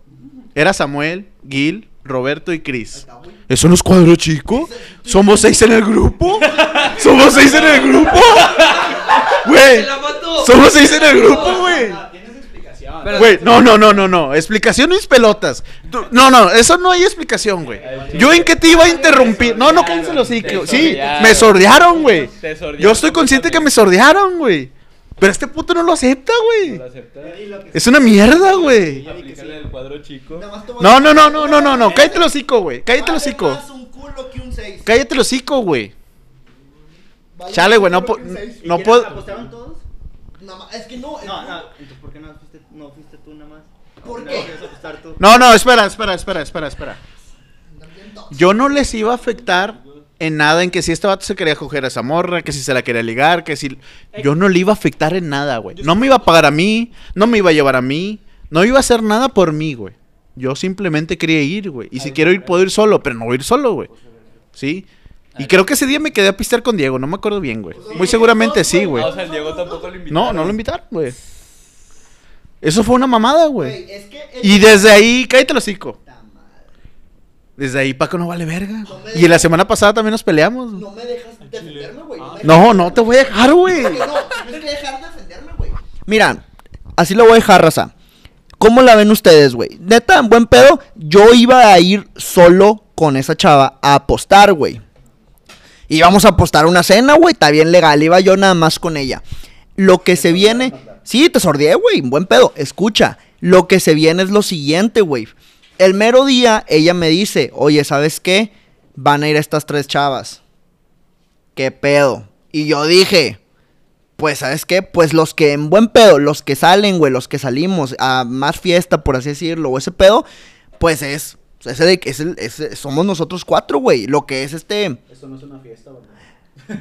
Era Samuel, Gil, Roberto y Chris. ¿Eso no es cuadro chico? ¿Somos seis en el grupo? ¿Somos seis en el grupo? Güey. Somos seis en el grupo, güey. Pero- Güey, no, no, no, no, no. Explicación mis pelotas. Tú- no, no, eso no hay explicación, güey. Yo en qué te iba a interrumpir. No, no, cállense los hocico. Sí, me sordearon, güey. Te sordearon Yo estoy consciente que me sordearon, güey. Pero este puto no lo acepta, güey. Es una mierda, güey. Aplícale el cuadro chico. Nada más te voy a No, no, no, no, no, no, no. Cállate el hocico, güey. Cállate el Vale hocico. más un culo que un 6. Cállate el hocico, güey. Chale, güey, no po- no puedo. ¿Apostaban todos? Nada más, es que no. es- No, no. Entonces, ¿por qué no fuiste, no fuiste tú nada más? ¿Por No qué? No, no, espera, espera, espera, espera, espera. Yo no les iba a afectar en nada en que si este vato se quería coger a esa morra, que si se la quería ligar, que si... Yo no le iba a afectar en nada, güey. No me iba a pagar a mí, no me iba a llevar a mí, no iba a hacer nada por mí, güey. Yo simplemente quería ir, güey. Y si quiero ir, puedo ir solo, pero no voy a ir solo, güey. ¿Sí? Y creo que ese día me quedé a pistear con Diego, no me acuerdo bien, güey. Muy seguramente sí, güey. O sea, el Diego tampoco lo invitó. No, no lo invitaron, güey. Eso fue una mamada, güey. Güey, es que. el- Y desde ahí, cállate el hocico. Desde ahí Paco no vale verga. No Y la semana pasada también nos peleamos. No me dejas defenderme, güey. No, dejas- No, no te voy a dejar, güey. No, tienes que dejar de defenderme, güey. Mira, así lo voy a dejar, raza. ¿Cómo la ven ustedes, güey? Neta, en buen pedo, yo iba a ir solo con esa chava a apostar, güey. Íbamos a apostar una cena, güey, está bien legal. Iba yo nada más con ella. Lo que se viene. Sí, te sordeé, güey, en buen pedo. Escucha, lo que se viene es lo siguiente, güey. El mero día, ella me dice, oye, ¿sabes qué? Van a ir estas tres chavas. ¿Qué pedo? Y yo dije, pues, ¿sabes qué? Pues los que en buen pedo, los que salen, güey, los que salimos a más fiesta, por así decirlo, o ese pedo, pues es, ese de, somos nosotros cuatro, güey. Lo que es este, Esto no es una fiesta, güey.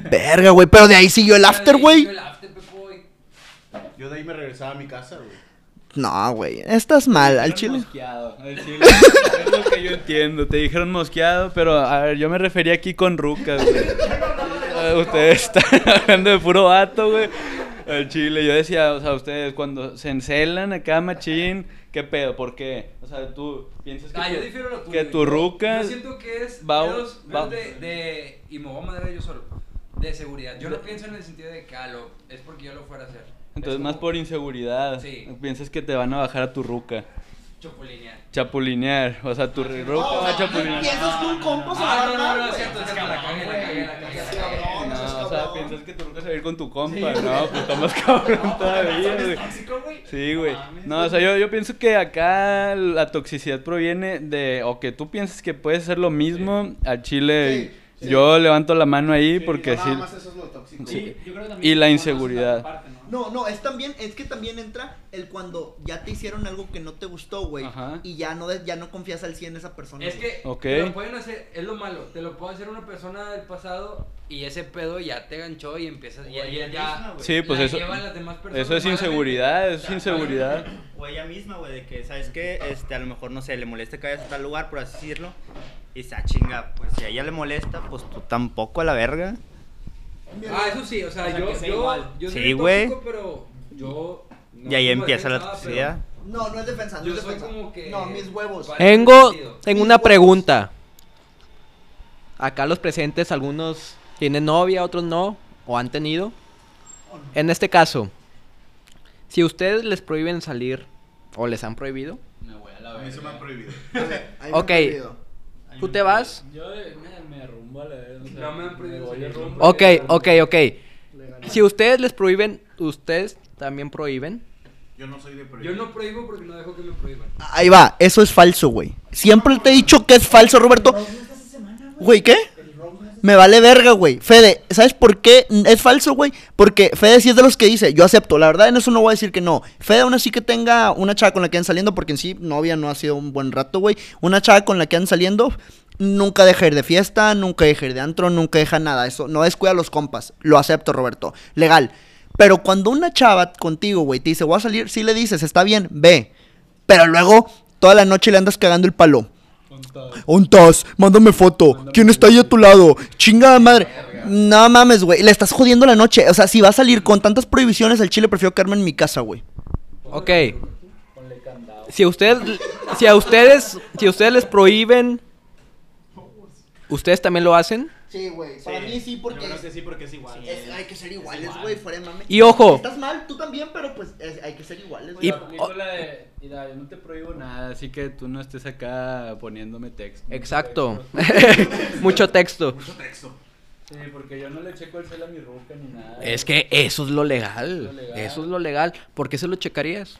verga, güey, pero de ahí siguió el after, güey. Yo de ahí me regresaba a mi casa, güey. No, güey, estás mal, al chile. Mosqueado, al chile. es lo que yo entiendo. Te dijeron mosqueado, pero a ver, yo me refería aquí con rucas, güey. Eh, Ustedes están hablando de puro vato, güey. Al chile, yo decía, o sea, ustedes cuando se encelan acá, machín, ¿qué pedo? ¿Por qué? O sea, tú piensas que, Ah, tu- yo difiero lo tuyo. que tu ruca... Yo siento que es va- pedos, va- de, de. Y me voy a madrear yo solo. De seguridad. Yo no pienso en el sentido de que ah, lo- es porque yo lo fuera a hacer. Entonces, Es más por inseguridad. Sí. Piensas que te van a bajar a tu ruca. Chapulinear. Chapulinear. O sea, tu ruca va a chapulinear. Piensas que un compa se va a Ah, no, no, no, es cierto, es cabrón, No, o sea, piensas que tu ruca se va a ir con tu compa, no, pues está más cabrón todavía, güey. Sí, güey. No, o sea, yo, yo pienso que acá la toxicidad proviene de, o que tú piensas que puedes hacer lo mismo, al chile Yo levanto la mano ahí porque sí. Y la inseguridad. ¿No? No, es también, es que también entra el cuando ya te hicieron algo que no te gustó, güey. Ajá. Y ya no, ya no confías al 100 en esa persona. Es güey. que te lo pueden hacer, es lo malo, te lo puede hacer una persona del pasado y ese pedo ya te ganchó y empiezas, ya, ya, ya Sí, pues la eso. las demás personas Eso es inseguridad, eso es inseguridad. O ella misma, güey, de que, ¿sabes qué? Este, a lo mejor, no sé, le molesta que vayas a tal lugar, por así decirlo. Y se chinga, pues si a ella le molesta, pues tú tampoco a la verga. Ah, eso sí, o sea, O sea, yo, soy Sí, güey. tóxico, pero yo... no y ahí empieza la toxicidad. No, no es defensa, no Yo es soy como que... No, mis huevos. Tengo, tengo Mis una huevos. pregunta. Acá los presentes, algunos tienen novia, otros no, o han tenido. En este caso, si ustedes les prohíben salir, o les han prohibido, Me voy a la A mí se me verga. han prohibido. Me han Ok. prohibido. ¿tú te vas? Yo me, me arrumbo a la verga. o sea, No me han prohibido salir. rumbo. Ok, ok, ok. Si ustedes les prohíben, ¿ustedes también prohíben? Yo no soy de prohibir. Yo no prohíbo porque no dejo que me prohíban. Ahí va, eso es falso, güey. Siempre te he dicho que es falso, Roberto. Güey, ¿qué? Me vale verga, güey. Fede, ¿sabes por qué es falso, güey? Porque Fede sí es de los que dice, yo acepto. La verdad, en eso no voy a decir que no. Fede aún así que tenga una chava con la que han saliendo, porque en sí novia no ha sido un buen rato, güey. Una chava con la que han saliendo, nunca deja ir de fiesta, nunca deja ir de antro, nunca deja nada. Eso no descuida a los compas. Lo acepto, Roberto. Legal. Pero cuando una chava contigo, güey, te dice, voy a salir, sí le dices, está bien, ve. Pero luego, toda la noche le andas cagando el palo. ¿Ontas? Mándame foto. ¿Quién está ahí a tu lado? Chingada madre. No mames, güey. Le estás jodiendo la noche. O sea, si va a salir con tantas prohibiciones al chile, prefiero quedarme en mi casa, güey. Ok. Si ustedes, si a ustedes, si a ustedes les prohíben, ¿ustedes también lo hacen? Sí, güey. Para mí sí, Yo creo que sí, porque es igual. hay que ser iguales, güey. Fuera de mame. Y ojo. Estás mal, tú también, pero pues es- hay que ser iguales. Y- güey. De, mira, yo no te prohíbo nada, así que tú no estés acá poniéndome texto. Exacto. Mucho texto. Sí, porque yo no le checo el cel a mi ruca ni nada. Es que eso es lo legal. Lo legal. Eso es lo legal. ¿Por qué se lo checarías?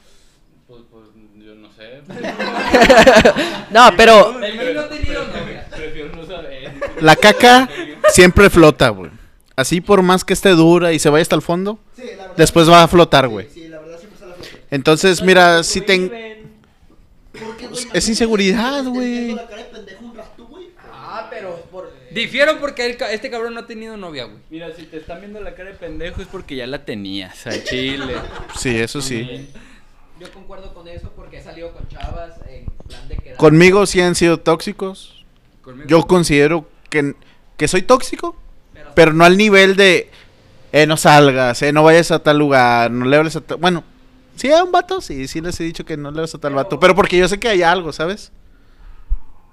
Pues, pues, yo no sé. No, pero El mío no ha tenido novia. Prefiero no saber. La caca siempre flota, güey. Así por más que esté dura y se vaya hasta el fondo, Sí, la verdad, después va a flotar, güey. Sí, la verdad siempre sale a flote. Entonces, mira, si te... Porque, güey, Es inseguridad, güey. Ah, pero por Difiero porque el este cabrón no ha tenido novia, güey. Mira, si te están viendo la cara de pendejo es porque ya la tenías, al chile. Sí, eso sí. Yo concuerdo con eso porque he salido con chavas en plan de quedar. Conmigo sí han sido tóxicos. Conmigo. Yo considero que, que soy tóxico, pero no al nivel de, eh, no salgas, eh, no vayas a tal lugar, no le hables a tal... Bueno, sí a un vato, sí, sí les he dicho que no le hables a tal vato, pero porque yo sé que hay algo, ¿sabes?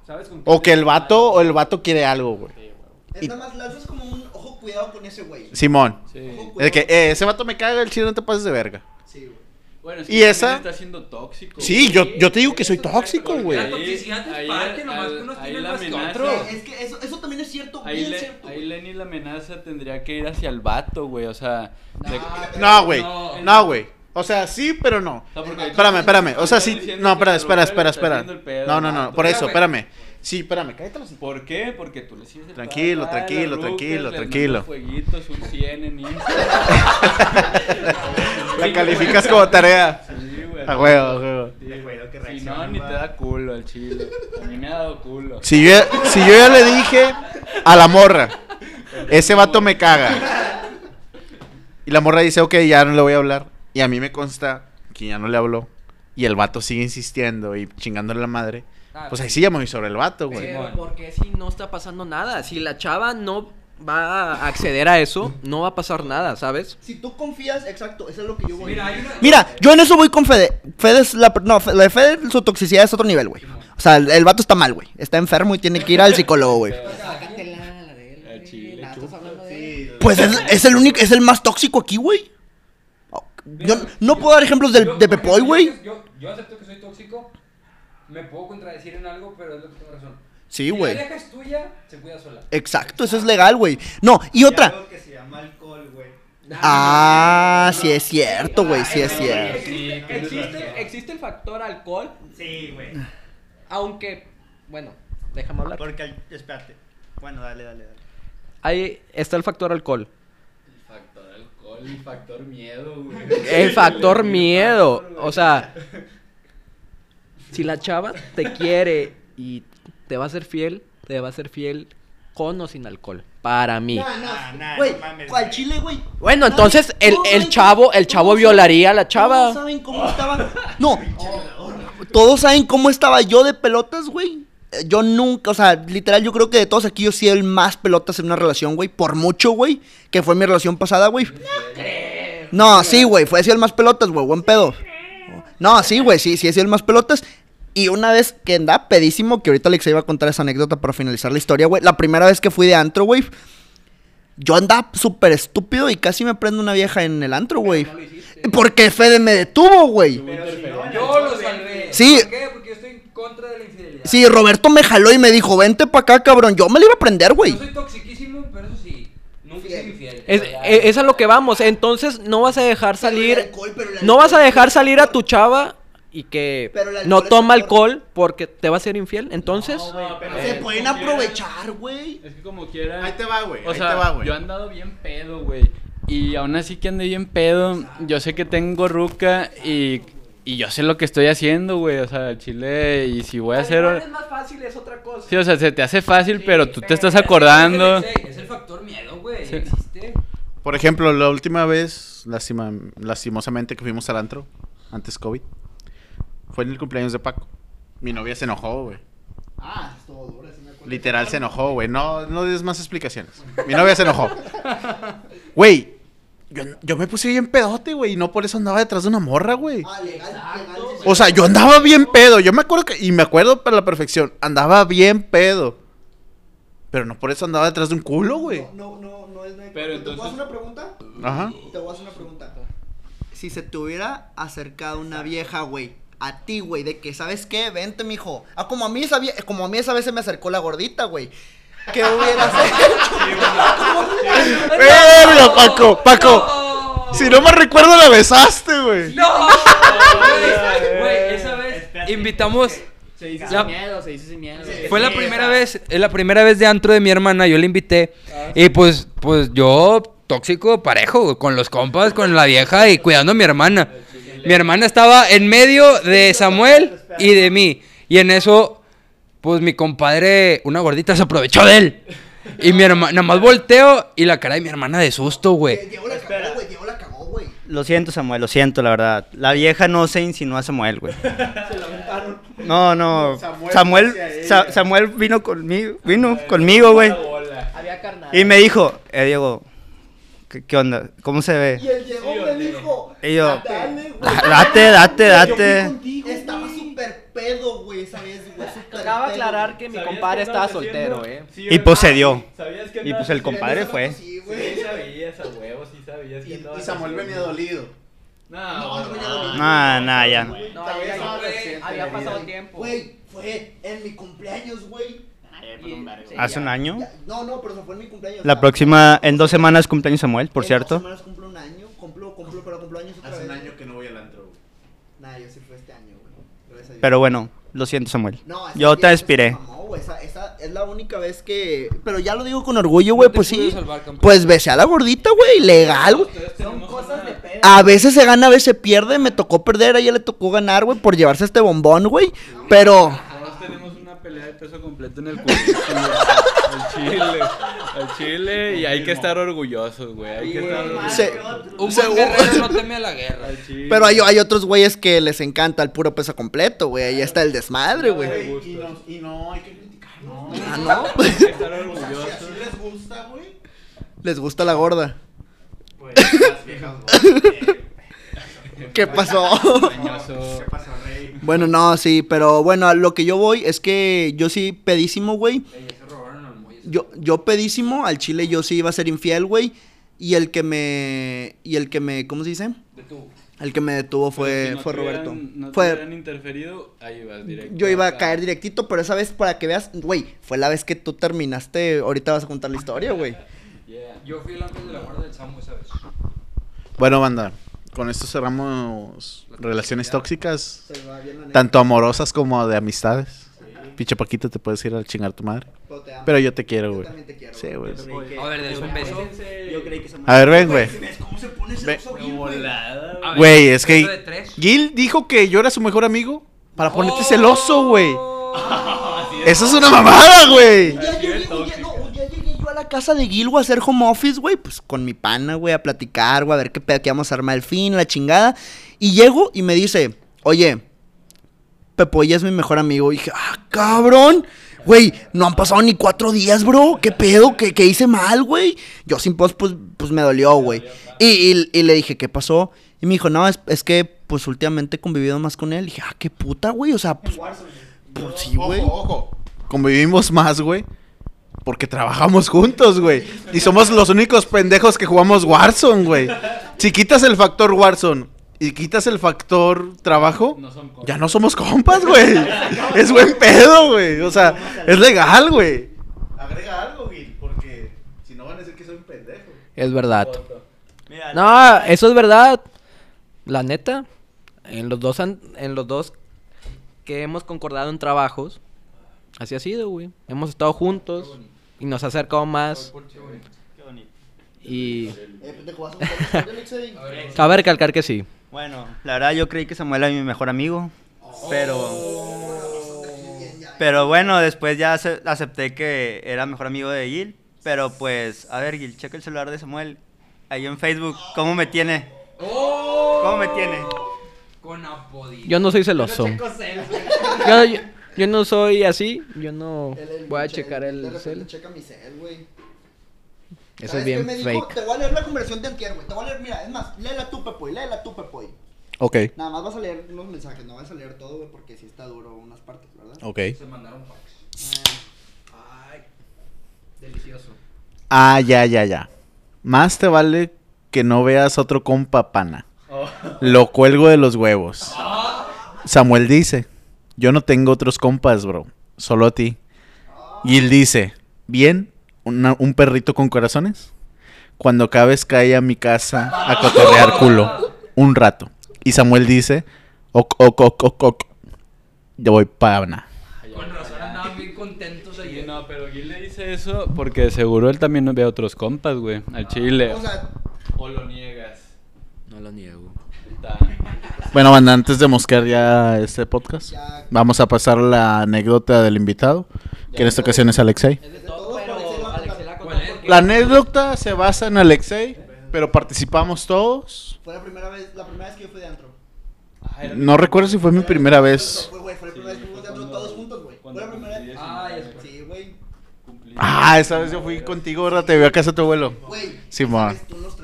¿Sabes con O que el vato, o el vato quiere algo, güey. Es nada más, lanzas como un ojo cuidado con ese güey. Simón. Sí. Ojo, Es que, eh, ese vato me caga, el chile no te pases de verga. Sí, güey. Bueno, es ¿Y que también esa? está siendo tóxico. Sí, yo, yo te digo que soy tóxico, La güey. toxicidad es parte, nomás que unos tienen la más que otros. Es que eso, eso también es cierto, Ahí, bien le- cierto. ahí güey. Lenny la amenaza tendría que ir hacia el vato, güey, o sea... de- No, güey. No. No, güey. O sea, sí, pero no. O sea, porque- Espérame, espérame. O sea, sí. No, espera, espera, espera, espera. No, no, no. Por eso, espérame. Sí, espérame, cállate los ¿Por qué? Porque tú le sigues el Tranquilo, las tranquilo, rucas, tranquilo, tranquilo. fueguitos, un 100 en Instagram. La calificas como tarea. Sí, güey. A huevo, a huevo. Sí, Si no, ni te da culo al chile. A mí me ha dado culo. Si yo, si yo ya le dije a la morra, ese vato me caga. Y la morra dice, ok, ya no le voy a hablar. Y a mí me consta que ya no le habló. Y el vato sigue insistiendo y chingándole la madre. Ah, Pues ahí sí ya me voy sobre el vato, güey. Pero ¿por qué si no está pasando nada? Si la chava no va a acceder a eso, no va a pasar nada, ¿sabes? Si tú confías, exacto, eso es lo que yo voy Mira, hay una- Mira, yo en eso voy con Fede. Fede es la. No, la de Fede, su toxicidad es otro nivel, güey. O sea, el, el vato está mal, güey. Está enfermo y tiene que ir al psicólogo, güey. Pues es, es el único, es el más tóxico aquí, güey. Yo no puedo dar ejemplos de por Pepoy, güey. Yo, yo acepto que soy tóxico. Me puedo contradecir en algo, pero es lo que tengo razón. Sí, Si güey. la vieja es tuya, se cuida sola. Exacto, eso es legal, güey. No, y otra. que se llama alcohol, güey. Ah, sí es cierto, güey, sí es cierto. Existe, existe, existe el factor alcohol, Sí, güey. aunque, bueno, déjame hablar. Porque, al- espérate. Bueno, dale, dale, dale. ahí está el factor alcohol. Factor alcohol y factor miedo, güey. El factor miedo. O sea, si la chava te quiere y te va a ser fiel, te va a ser fiel con o sin alcohol. Para mí. Güey, ¿cuál chile, güey? Bueno, entonces el, todos el chavo, el chavo todos violaría a la Todos chava. saben cómo estaba. No. Todos saben cómo estaba yo de pelotas, güey. Eh, Yo nunca, o sea, literal, yo creo que de todos aquí yo sí el más pelotas en una relación, güey. Por mucho, güey. Que fue mi relación pasada, güey. No, sí, güey. Fue así el más pelotas, güey. Buen pedo. No, sí, güey. Sí, sí, he sido el más pelotas. Y una vez que andaba pedísimo, que ahorita Alex iba a contar esa anécdota para finalizar la historia, güey. La primera vez que fui de antro, güey. Yo andaba súper estúpido y casi me prendo una vieja en el antro, güey. Porque Fede me detuvo, güey. Yo lo salvé. Sí. ¿Por qué? Porque yo estoy en contra de la infidelidad. Sí, Roberto me jaló y me dijo, vente pa' acá, cabrón. Yo me la iba a prender, güey. Yo soy toxiquísimo, pero eso sí, nunca infiel. Es, O sea, ya- e- es a lo que vamos. Entonces no vas a dejar salir. alcohol, No vas a dejar salir a tu chava y que Pero no es toma alcohol porque te va a ser infiel. Entonces, Se pueden aprovechar, güey. Es que como quiera. Ahí te va, güey. O Ahí sea, te va, güey. yo he andado bien pedo, güey. Y aún así que ande bien pedo, yo sé que tengo ruca y, y yo sé lo que estoy haciendo, güey. O sea, Chile, y si voy a hacer... más fácil, es otra cosa. Sí, o sea, se te hace fácil, pero tú te estás acordando. Es el factor miedo, güey. Sí. Existe. Por ejemplo, la última vez, lastima- lastimosamente, que fuimos al antro, antes COVID, fue en el cumpleaños de Paco. Mi novia se enojó, güey. Ah, estuvo duro, sí me acuerdo. Literal se enojó, güey. No, no des más explicaciones. Mi novia se enojó. Güey, yo, yo me puse bien pedote, güey. Y no por eso andaba detrás de una morra, güey. Ah, legal, legal. O sea, yo andaba bien pedo. Yo me acuerdo que. Y me acuerdo para la perfección. Andaba bien pedo. Pero no por eso andaba detrás de un culo, güey. No, no, no es. Pero ¿Te puedo entonces- hacer una pregunta? Ajá. Te voy a hacer una pregunta. Si se te hubiera acercado una vieja, güey, a ti, güey, de que, ¿sabes qué? Vente, mijo. Ah, como a mí esa, vie- como a mí esa vez se me acercó la gordita, güey. ¿Qué hubieras hecho? ¡Verga, Paco! ¡Paco! Si no me recuerdo, la besaste, güey. ¡No! Güey, esa vez invitamos. Se dice La- sin miedo, se dice sin miedo. Fue la primera vez, es la primera vez de antro de mi hermana, yo la invité. Y pues, pues yo, tóxico, parejo, güey, con los compas, con la vieja y cuidando a mi hermana. Mi hermana estaba en medio de Samuel y de mí. Y en eso, pues mi compadre, una gordita, se aprovechó de él. Y mi hermana, nada más volteo y la cara de mi hermana de susto, güey. Diego la cagó, güey. Diego la cagó, güey. Lo siento, Samuel, lo siento, la verdad. La vieja no se insinuó a Samuel, güey. No, no. Samuel Samuel. Sa- Samuel vino conmigo, vino conmigo, güey. Había carnal. Y me dijo, eh, Diego, ¿qué, qué onda? ¿Cómo se ve? Y el Diego me dijo, Y yo, dale, güey. date, date, date. Estaba súper pedo, güey, esa vez, güey. súper Acaba de aclarar que mi compadre estaba soltero, eh. Y pues se dio. ¿Sabías que Y pues el compadre fue. Sí, Sí, güey. sabías a huevo, sí sabías que Y, Samuel venía dolido. No, No, no ya. No, Todavía ya, reciente, había pasado tiempo. Güey, fue en mi cumpleaños, güey. Hace un año. Ya- No, no, pero se fue en mi cumpleaños. La próxima, en dos semanas cumpleaños Samuel, por en cierto. dos semanas cumplo un año. Cumplo, cumplo, pero cumplo años otra Hace vez. un año que no voy al antro, güey. Nah, yo sí fue este año, güey. Gracias a Dios. Pero bueno, lo siento, Samuel. No, esa Yo te vieja mamó, güey, esa, esa es la única vez que. Pero ya lo digo con orgullo, güey, te pues pude sí. salvar, campeón. Pues besé a la gordita, güey, legal, güey. Son cosas de pedo. A veces se gana, a veces se pierde. Me tocó perder, a ella le tocó ganar, güey, por llevarse este bombón, güey. Pero. Una pelea de peso completo en el currículum. al chile. Al chile. Y hay que estar orgullosos, güey. Hay que estar orgullosos. se- Un buen guerrero no teme a la guerra. Al chile. pero hay, hay otros güeyes que les encanta el puro peso completo, güey. Ahí está el desmadre, güey. Y no, y no hay que criticarlo. Ah, no. Hay que estar orgullosos. Si les gusta, güey. Les gusta la gorda. Pues las viejas, güey. ¿Qué pasó? ¿Qué pasa, rey? bueno, no, sí, pero bueno, a lo que yo voy es que yo sí pedísimo, güey. Yo, yo pedísimo, al chile yo sí iba a ser infiel, güey. Y el que me. Y el que me. ¿Cómo se dice? De tu- El que me detuvo fue, si no fue Roberto. hubieran- No te fue. hubieran interferido, ahí vas directo. Yo iba a caer directito, pero esa vez para que veas, güey, fue la vez que tú terminaste. Ahorita vas a contar la historia, güey. Yeah. Yo fui el ángel de la guarda del Samu esa vez. Bueno, banda, con esto cerramos relaciones tóxicas, tanto amorosas como de amistades. Pinche Paquito, te puedes ir a chingar tu madre. Pero te amo. Pero yo te quiero, Yo güey. también te quiero, Sí, güey. A ver, de eso empezó. Yo creí que se A ver, ven, güey. ¿Ves cómo se pone Ve- celoso Gil, güey? Es que. Gil dijo que yo era su mejor amigo para ponerte celoso, güey. Eso es una mamada, güey. Casa de Gil, güey, a hacer home office, güey, pues con mi pana, güey, a platicar, güey, a ver qué pedo que vamos a armar el fin, la chingada. Y llego y me dice, oye, Pepo ya es mi mejor amigo. Y dije, ah, cabrón. Güey, no han pasado ni cuatro días, bro. ¿Qué pedo? ¿Qué, qué hice mal, güey? Yo sin post, pues, pues me dolió, güey. Y, y- y le dije, ¿qué pasó? Y me dijo, no, es, es que, pues últimamente he convivido más con él. Y dije, ah, qué puta, güey. O sea, pues, pues sí, güey. Ojo, ojo. Convivimos más, güey. Porque trabajamos juntos, güey. Y somos los únicos pendejos que jugamos Warzone, güey. Si quitas el factor Warzone y quitas el factor trabajo, ya no somos compas, güey. Es buen pedo, güey. O sea, es legal, güey. Agrega algo, Gil, porque si no van a decir que soy un pendejo. Es verdad. No, eso es verdad. La neta, en los dos en los dos que hemos concordado en trabajos, así ha sido, güey. Hemos estado juntos y nos ha acercado más qué bonito. y Eh, cabe recalcar que sí. Bueno, la verdad yo creí que Samuel era mi mejor amigo, pero... Pero bueno, después ya ace- acepté que era mejor amigo de Gil. Pero pues, a ver Gil, checa el celular de Samuel. Ahí en Facebook, ¿cómo me tiene? ¿Cómo me tiene? Con apodito. Yo no soy celoso. Yo, yo, yo no soy así, yo no voy a che- checar el cel. Checa mi cel, güey. Eso es ¿Sabes bien me dijo? fake. Te voy a leer la conversación de antier, güey. Te voy a leer, mira, es más, léela tú, Pepoy, léela tú, Pepoy. Ok, Nada más vas a leer unos mensajes, no vas a leer todo, güey, porque sí está duro unas partes, ¿verdad? ok. Se mandaron packs. Ay, delicioso. Ah, ya, ya, ya. Más te vale que no veas otro compa pana. Lo cuelgo de los huevos. Samuel dice, yo no tengo otros compas, bro. Solo a ti. Gil dice, bien, una- un perrito con corazones. Cuando cabes cae a mi casa a cotorrear culo. Un rato. Y Samuel dice, ok, ok, ok, ok, ok. Yo voy pana. Con razón andaban bien contentos Sí, ayer. no, pero Gil le dice eso porque seguro él también ve a otros compas, güey, al chile. O sea, O lo niegas. No lo niego. Bueno, banda, antes de mosquear ya este podcast, Ya. vamos a pasar la anécdota del invitado, que en esta ocasión es Alexei. de todo, pero Alexei la anécdota se basa en Alexei, pero participamos todos. Fue la primera vez, la primera vez que yo fui de antro. No recuerdo si fue mi primera vez. Fue, güey, fue la primera vez que fuimos de antro todos juntos, güey. Fue la primera vez. Ah, ya. Sí, güey. Ah, esa vez yo fui contigo, ¿verdad? Te vi a casa de tu abuelo. Güey. Sí, ma. Tú nos.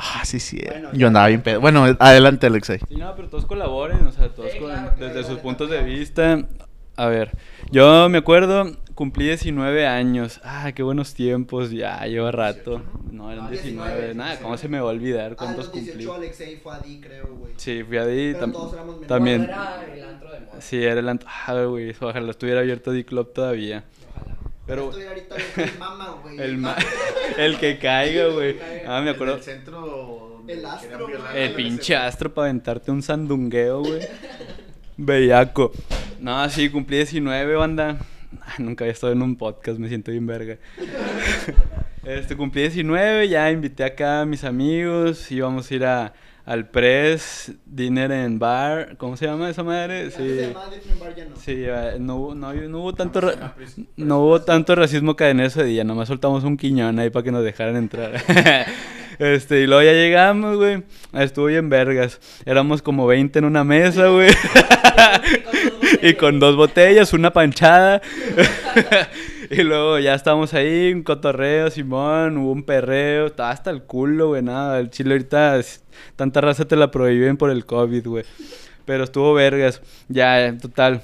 Ah, sí, sí. Bueno, Yo ya. andaba bien pedo. Bueno, adelante, Alexei. Sí, no, pero todos colaboren, o sea, todos Sí, con- claro, desde claro. sus puntos de vista. A ver, yo me acuerdo, cumplí 19 años. Ah, qué buenos tiempos, ya lleva rato. No, eran Ah, 19. 19, Nada, ¿cómo se me va a olvidar A cuántos los cumplí? 18 Alexei fue a Di, creo, güey. Sí, fui a Di, Pero tam- todos éramos menores. también. Era el antro de moda. Sí, era el ant- ah, güey, ojalá estuviera abierto D-Club todavía. Pero Estoy ahorita el mama, güey. el, ma- el que caiga, güey. Ah, me acuerdo. centro. El astro. El pinche astro para aventarte un sandungueo, güey. Bellaco. No, sí, cumplí 19, banda. Ay, nunca había estado en un podcast, me siento bien verga. Este, cumplí 19, ya invité acá a mis amigos, íbamos a ir a, al Press Dinner en Bar, ¿cómo se llama esa madre? Se Sí. Bar, ya no. Sí, no hubo, no, no hubo tanto ra- no hubo tanto racismo cadenero ese día, nomás soltamos un quiñón ahí para que nos dejaran entrar. Este, y luego ya llegamos, güey. Estuvo bien vergas. Éramos como 20 en una mesa, güey. y con dos botellas, una panchada. y luego ya estábamos ahí, un cotorreo, Simón, hubo un perreo, estaba hasta el culo, güey, nada. El chile ahorita, tanta raza te la prohíben por el COVID, güey. Pero estuvo vergas. Ya, total.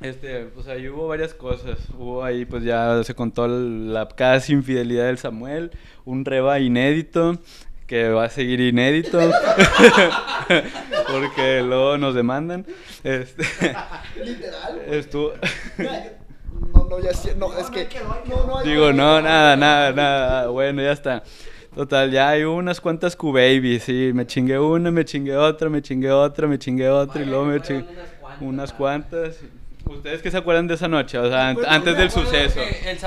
Este, pues ahí hubo varias cosas. Hubo ahí, pues ya se contó la casi infidelidad del Samuel. Un reba inédito, que va a seguir inédito. porque luego nos demandan. Este, Literal, estuvo. No, no, ya sí, no, es que. No, no, Digo, no, nada, nada, nada. Bueno, ya está. Total, ya hay unas cuantas Q-Babies, sí. Me chingué una, me chingué otra, me chingué otra, me chingué otra y luego me chingué unas cuantas. ¿Ustedes qué se acuerdan de esa noche? O sea, an- antes del suceso.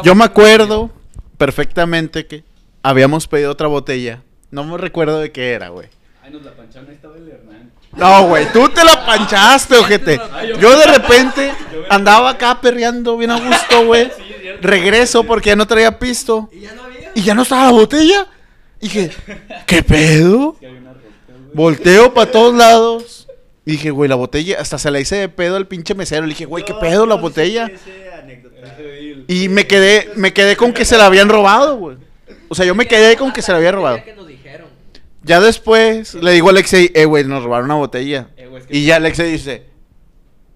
Yo me acuerdo perfectamente que habíamos pedido otra botella. No me recuerdo de qué era, güey. Ay, nos la pancharon, ahí estaba el Hernán. No, güey, tú te la panchaste, ojete. Yo de repente andaba acá perreando bien a gusto, güey. Regreso porque ya no traía pisto. Y ya no estaba la botella. Dije, ¿qué pedo? Volteo para todos lados. Y dije, güey, la botella, hasta se la hice de pedo al pinche mesero. Le dije, güey, ¿qué pedo la botella? Y me quedé, me quedé con que se la habían robado, güey. O sea, yo me quedé con que se la había robado. Ya después le digo a Alexei, eh, güey, nos robaron una botella. Eh, güey, es que- Y ya Alexei dice,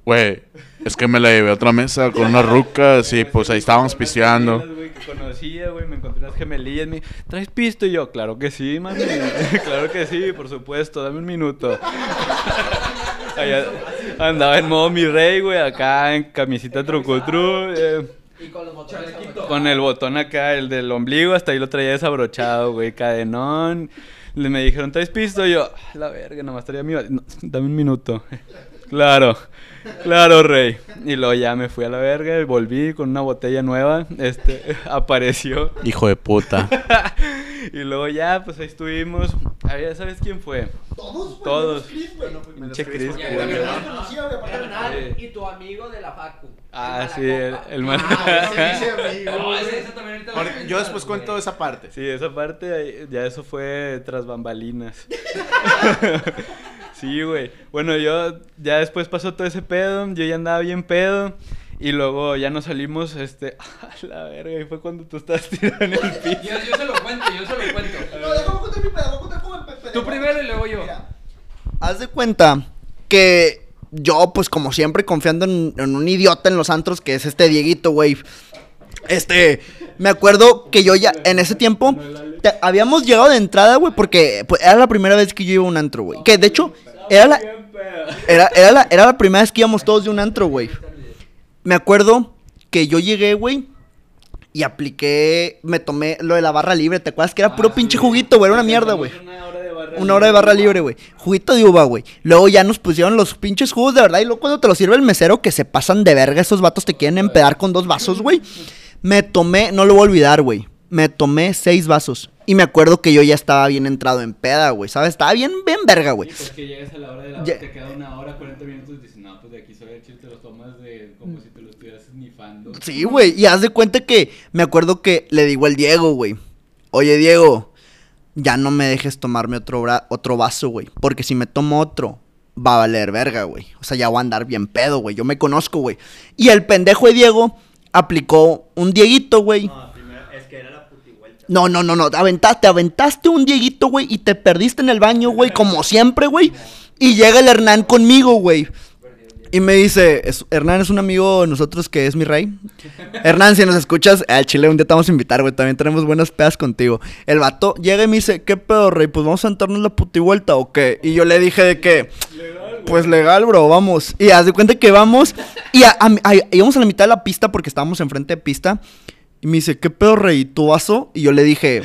güey, es que me la llevé a otra mesa con unas rucas y pues ahí estábamos pisteando. Gemelas, güey, que conocía, güey, me encontré unas gemelillas, me ¿traes pisto? Y yo, claro que sí, mami, claro que sí, por supuesto, dame un minuto. Allá andaba en modo mi rey, güey, acá en camisita trucutru, eh, con el botón acá, el del ombligo, hasta ahí lo traía desabrochado, güey, cadenón. Le me dijeron, ¿traes pisto? Y yo, "Ah, la verga, nomás traía mi... no, dame un minuto. Claro, claro, rey. Y luego ya me fui a la verga y volví con una botella nueva. Este, apareció. Hijo de puta. y luego ya, pues ahí estuvimos. Ah, ya sabes quién fue. Todos, Todos. Bueno, Pinche Chris, porque güey. no los conocía, güey, y tu amigo de la Facu. Ah, El sí, el, el mal- Ah, ese dice amigo, No, güey. ese, ese también ahorita Yo después cuento güey. esa parte. Sí, esa parte, ya eso fue tras bambalinas. sí, güey. Bueno, yo ya después pasó todo ese pedo, yo ya andaba bien pedo. Y luego ya nos salimos, este, a la verga, y fue cuando tú estabas tirado en el piso. Yo, yo se lo cuento, yo se lo cuento. No, déjame contar mi pedo, a contar. Tú primero y luego yo. Mira, haz de cuenta que yo, pues como siempre, confiando en, en un idiota en los antros, que es este Dieguito, güey. Este, me acuerdo que yo ya, en ese tiempo, te- habíamos llegado de entrada, güey, porque pues, era la primera vez que yo iba a un antro, güey. Que de hecho, era la, era, era la, era la primera vez que íbamos todos de un antro, güey. Me acuerdo que yo llegué, güey, y apliqué, me tomé lo de la barra libre, ¿te acuerdas? Que era puro pinche juguito, güey, era una mierda, güey. Una hora de barra libre, güey. Juguito de uva, güey. Luego ya nos pusieron los pinches jugos de verdad. Y luego cuando te lo sirve el mesero, que se pasan de verga, esos vatos te quieren empedar con dos vasos, güey. Me tomé, no lo voy a olvidar, güey. Me tomé seis vasos. Y me acuerdo que yo ya estaba bien entrado en peda, güey. ¿Sabes? Estaba bien, bien verga, güey. Sí, pues que llegas a la hora de la Ya- te queda una hora, 40 minutos y dices, no, pues de aquí soy el chile, te los tomas de como si te lo estuvieras nifando. Sí, güey. Y haz de cuenta que me acuerdo que le digo al Diego, güey. Oye, Diego, ya no me dejes tomarme otro, otro vaso, güey. Porque si me tomo otro, va a valer verga, güey. O sea, ya voy a andar bien pedo, güey. Yo me conozco, güey. Y el pendejo de Diego aplicó un Dieguito, güey. No, primero, es que era la puti vuelta. No, no, no, no. Te aventaste, aventaste un Dieguito, güey, y te perdiste en el baño, güey, como siempre, güey. Y llega el Hernán conmigo, güey. Y me dice, es- Hernán es un amigo de nosotros que es mi rey. Hernán, si nos escuchas, al Chile un día te vamos a invitar, güey. También tenemos buenas pedas contigo. El vato llega y me dice, ¿qué pedo, rey? Pues vamos a sentarnos la puti vuelta o qué. Y yo le dije de que, pues legal, bro, vamos. Y haz de cuenta que vamos. Y a- a- íbamos a la mitad de la pista porque estábamos enfrente de pista. Y me dice, ¿qué pedo, rey? ¿Tu vaso? Y yo le dije,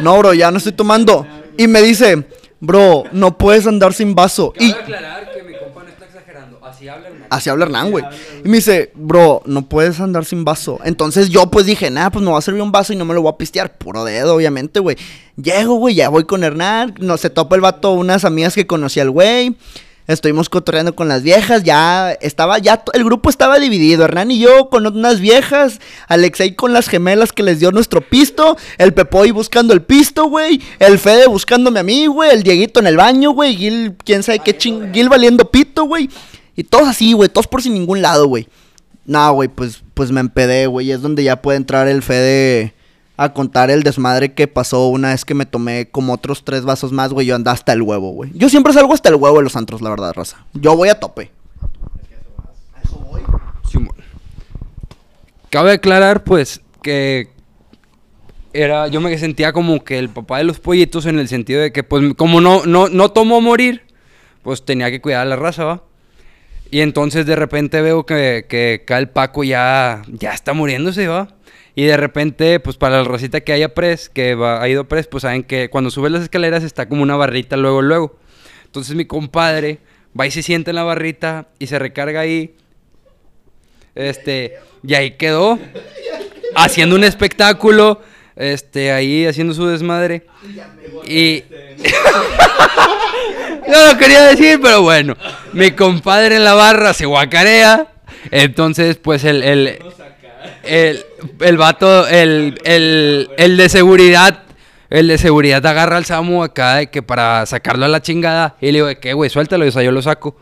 no, bro, ya no estoy tomando. Y me dice, bro, no puedes andar sin vaso. Y que mi compa no está exagerando. Así habla Hernán. así habla Hernán, güey. Y me dice, bro, no puedes andar sin vaso. Entonces yo pues dije, nada, pues me va a servir un vaso y no me lo voy a pistear. Puro dedo, obviamente, güey. Llego, güey, ya voy con Hernán. No, se topa el vato unas amigas que conocía al güey. Estuvimos cotorreando con las viejas, ya estaba, ya el grupo estaba dividido, Hernán y yo con unas viejas, Alexei con las gemelas que les dio nuestro pisto, el Pepoy buscando el pisto, güey, el Fede buscándome a mí, güey, el Dieguito en el baño, güey, Gil, quién sabe qué ching, Gil valiendo pito, güey, y todos así, güey, todos por sin ningún lado, güey. No, güey, pues, pues me empedé, güey, es donde ya puede entrar el Fede a contar el desmadre que pasó una vez que me tomé como otros tres vasos más, güey. Yo andaba hasta el huevo, güey. Yo siempre salgo hasta el huevo de los antros, la verdad, raza. Yo voy a tope. Simón. Cabe aclarar, pues, que era, yo me sentía como que el papá de los pollitos en el sentido de que, pues, como no, no, no tomó morir, pues tenía que cuidar a la raza, ¿va? Y entonces de repente veo que, que acá el Paco ya, ya está muriéndose, ¿va? Y de repente, pues para la racita que haya pres, que va, ha ido pres, pues saben que cuando subes las escaleras está como una barrita luego, luego. Entonces mi compadre va y se sienta en la barrita y se recarga ahí Este, y ahí quedó, haciendo un espectáculo, este, ahí haciendo su desmadre. Y... no lo quería decir, pero bueno. Mi compadre en la barra se guacarea. Entonces, pues el, el, el, el vato, el, el, el de seguridad, el de seguridad agarra al Samu acá de que para sacarlo a la chingada. Y le digo, que, güey, suéltalo, o sea, yo lo saco.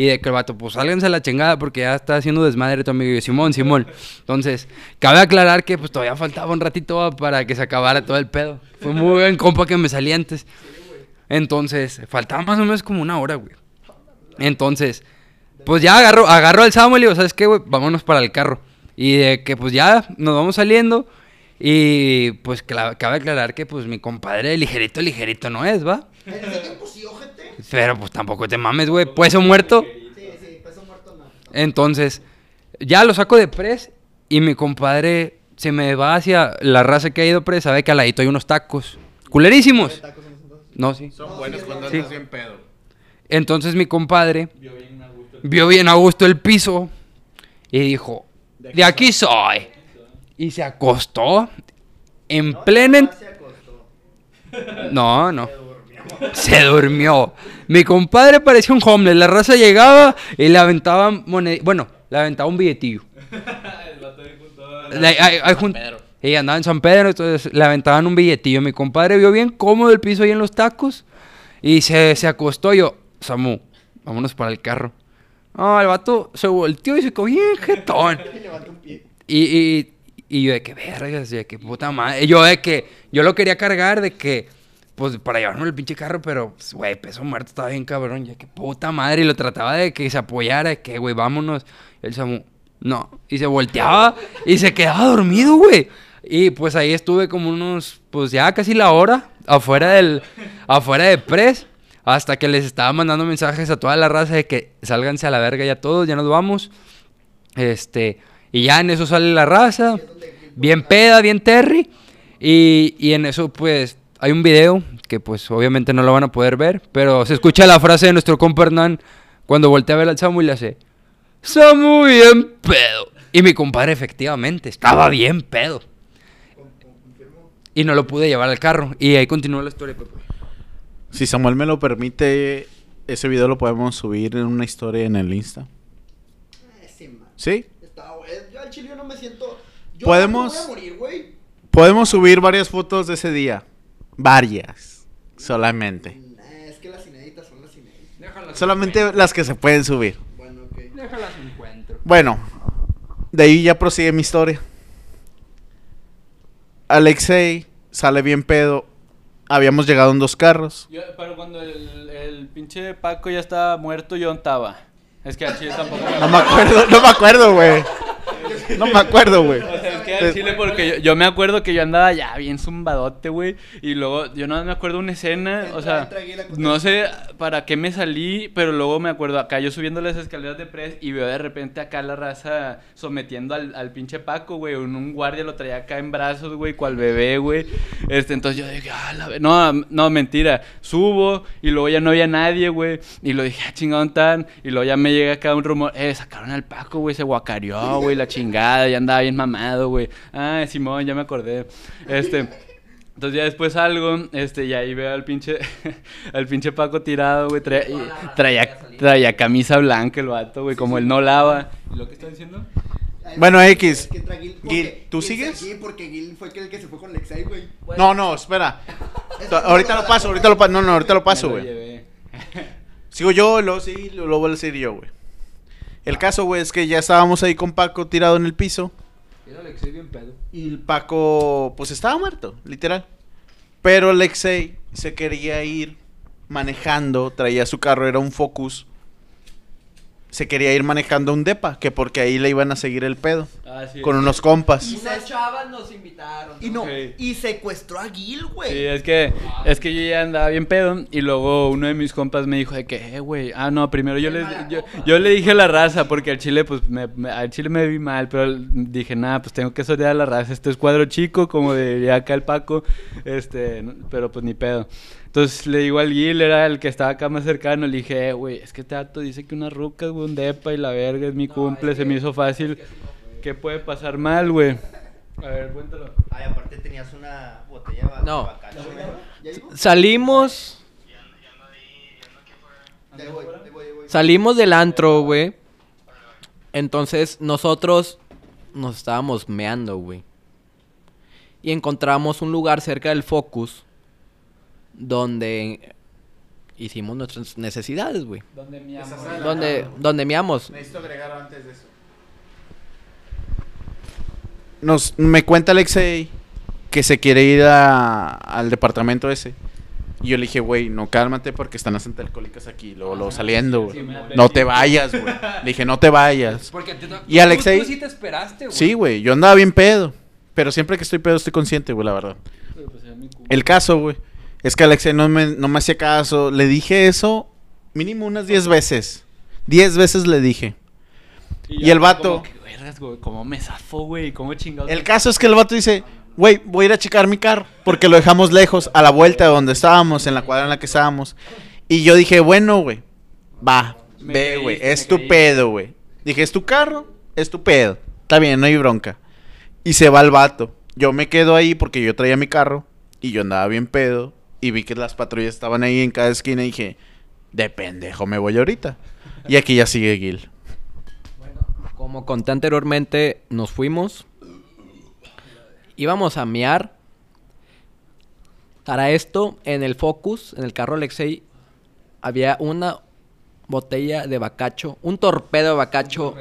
Y de que el vato, pues sálganse a la chingada porque ya está haciendo desmadre tu amigo. Y yo, Simón, Simón. Entonces, cabe aclarar que pues todavía faltaba un ratito para que se acabara todo el pedo. Fue muy buen compa que me salí antes. Entonces, faltaba más o menos como una hora, güey. Entonces, pues ya agarro, agarro al Samuel y digo, ¿sabes qué, güey? Vámonos para el carro. Y de que pues ya nos vamos saliendo. Y pues cabe aclarar que pues mi compadre ligerito, ligerito no es, ¿va? Pero pues tampoco te mames, güey. Peso muerto. Sí, sí, peso muerto no. Entonces, ya lo saco de pres y mi compadre se me va hacia la raza que ha ido pres. Sabe que al ladito hay unos tacos. Culerísimos. Tacos en ese entonces. No, sí. Son buenos cuando andas bien pedo. Entonces mi compadre vio bien a gusto el piso y dijo, de aquí soy. Y se acostó en plena... en- Se acostó. No, no. Se durmió. Mi compadre parecía un homeless. La raza llegaba y le aventaba moned... Bueno, le aventaba un billetillo. Le- ahí- Y andaba en San Pedro, entonces le aventaban un billetillo. Mi compadre vio bien cómodo el piso ahí en los tacos y se, se acostó. Yo, Samu, vámonos para el carro. No, el vato se volteó y se quedó bien jetón. Y, y, y yo de que vergas, de que puta madre. Yo de que, yo lo quería cargar de que, pues para llevarme el pinche carro, pero, pues, güey, peso muerto estaba bien cabrón. Ya que puta madre. Y lo trataba de que se apoyara, de que, güey, vámonos. El Samu, no. Y se volteaba y se quedaba dormido, güey. Y pues ahí estuve como unos, pues ya casi la hora, afuera del, afuera de Pres. Hasta que les estaba mandando mensajes a toda la raza de que sálganse a la verga ya todos, ya nos vamos. Este, y ya en eso sale la raza, bien peda, bien Terry. Y, y en eso, pues, hay un video que, pues, obviamente no lo van a poder ver, pero se escucha la frase de nuestro compa Hernán cuando voltea a ver al Samu y le hace: Samu, bien pedo. Y mi compadre, efectivamente, estaba bien pedo. Y no lo pude llevar al carro. Y ahí continuó la historia, Pepe. Si Samuel me lo permite, ese video lo podemos subir en una historia en el Insta. Sí. Yo al chile no me siento. Yo Podemos- no voy a morir, güey. Podemos subir varias fotos de ese día. Varias. Solamente. Es que las inéditas son las inéditas. Solamente las que se pueden subir. Bueno, ok. Déjalas encuentro. Bueno, de ahí ya prosigue mi historia. Alexei sale bien pedo. Habíamos llegado en dos carros. Yo- pero cuando el, el pinche Paco ya estaba muerto, yo estaba. Es que al chile tampoco me No me acuerdo, no me acuerdo, güey. No me acuerdo, güey. Chile porque yo, yo me acuerdo que yo andaba ya bien zumbadote, güey. Y luego yo no me acuerdo una escena, o sea, no sé para qué me salí, pero luego me acuerdo acá yo subiendo las escaleras de pres y veo de repente acá la raza sometiendo al, al pinche Paco, güey. Un, un guardia lo traía acá en brazos, güey, cual bebé, güey. Este, entonces yo dije, ah, la ve-". No, no, mentira. Subo y luego ya no había nadie, güey. Y lo dije, ah, chingón tan. Y luego ya me llega acá un rumor, eh, sacaron al Paco, güey, se guacareó, güey, la chingada, ya andaba bien mamado, güey. Ah, Simón, ya me acordé. Este. Entonces ya después salgo, este, y ahí veo al pinche, al pinche Paco tirado, güey, traía, y- traía, traía camisa blanca el vato, güey, como él no lava. ¿Y lo que está diciendo? Bueno, X. Que Gil. Gil, ¿tú Gil sigues? Sí, porque Gil fue el que se fue con Lexei, güey. No, no, espera. Ahorita lo paso, ahorita lo paso. No, no, ahorita lo paso, güey. Sigo yo, luego sí, lo, lo voy a decir yo, güey. El caso, güey, es que ya estábamos ahí con Paco tirado en el piso. Y el Paco, pues estaba muerto, literal. Pero Alexei se quería ir manejando, traía su carro, era un Focus. Se quería ir manejando un depa, que porque ahí le iban a seguir el pedo. Ah, sí. Con unos compas. Unas chavas nos invitaron. Y no, Ok. y secuestró a Gil, güey. Sí, es que, es que yo ya andaba bien pedo y luego uno de mis compas me dijo de que, eh, güey, ah, no, primero yo le, yo, yo le dije a la raza porque al chile, pues, me, me- al chile me vi mal, pero dije, nada, pues tengo que sortear a la raza, este es cuadro chico, como diría acá el Paco, este, pero pues ni pedo. Entonces le digo al Gil, era el que estaba acá más cercano, le dije, eh, güey, es que este dato dice que unas rucas, güey, un depa y la verga, es mi cumple, se me hizo fácil. ¿Qué puede pasar mal, güey? A ver, cuéntalo. Ay, aparte tenías una botella de No. bacacho, güey. Salimos. Salimos del antro, güey. Entonces nosotros nos estábamos meando, güey. Y encontramos un lugar cerca del Focus donde hicimos nuestras necesidades, güey. ¿Dónde mi Donde, donde meamos. Necesito agregar antes de eso. Nos, me cuenta Alexei que se quiere ir a- al departamento ese. Y yo le dije, güey, no cálmate porque están las alcohólicas aquí, luego, luego saliendo, güey. sí, No te vayas, güey. Le dije, no te vayas. Porque tú, Y Alexei- Tú, tú sí te esperaste, güey. Sí, güey, yo andaba bien pedo. Pero siempre que estoy pedo estoy consciente, güey, la verdad. El caso, güey, es que Alexei no me, no me hacía caso. Le dije eso mínimo unas 10 veces. 10 veces le dije. Y el vato- como que, vergas, güey, ¿Cómo me zafó, güey? ¿Cómo chingados? El caso es que el vato dice, güey, voy a ir a checar mi carro. Porque lo dejamos lejos, a la vuelta de donde estábamos, en la cuadra en la que estábamos. Y yo dije, bueno, güey, va, Me ve, güey, es tu pedo, güey. Dije, es tu carro, es tu pedo. Está bien, no hay bronca. Y se va el vato. Yo me quedo ahí porque yo traía mi carro y yo andaba bien pedo. Y vi que las patrullas estaban ahí en cada esquina y dije, de pendejo me voy ahorita. Y aquí ya sigue Gil. Como conté anteriormente, nos fuimos. Íbamos a mear. Para esto, en el Focus, en el carro Alexei, había una botella de bacacho, un torpedo de bacacho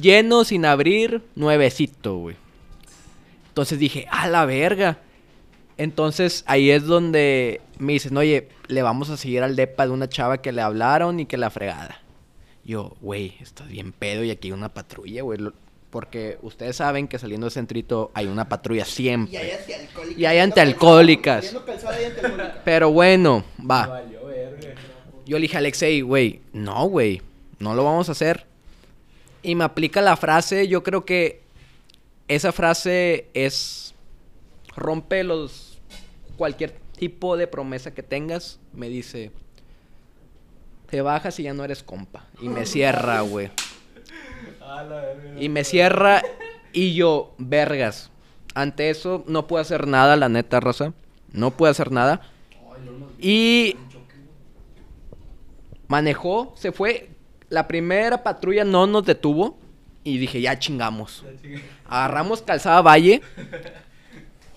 lleno sin abrir, nuevecito, güey. Entonces dije, a la verga. Entonces ahí es donde me dicen, oye, le vamos a seguir al depa de una chava que le hablaron y que la fregada. Yo, güey, estás bien pedo y aquí hay una patrulla, güey. Porque ustedes saben que saliendo de centrito hay una patrulla siempre. Y hay antialcohólicas. Pero bueno, va. Yo le dije a Alexei, güey, no, güey, no lo vamos a hacer. Y me aplica la frase, yo creo que esa frase es rompe los cualquier tipo de promesa que tengas, me dice te bajas y ya no eres compa y me cierra, güey. Y me cierra y yo, vergas. Ante eso no puedo hacer nada, la neta, raza. No puedo hacer nada. Y manejó, se fue. La primera patrulla no nos detuvo. Y dije, ya chingamos. Agarramos Calzada Valle.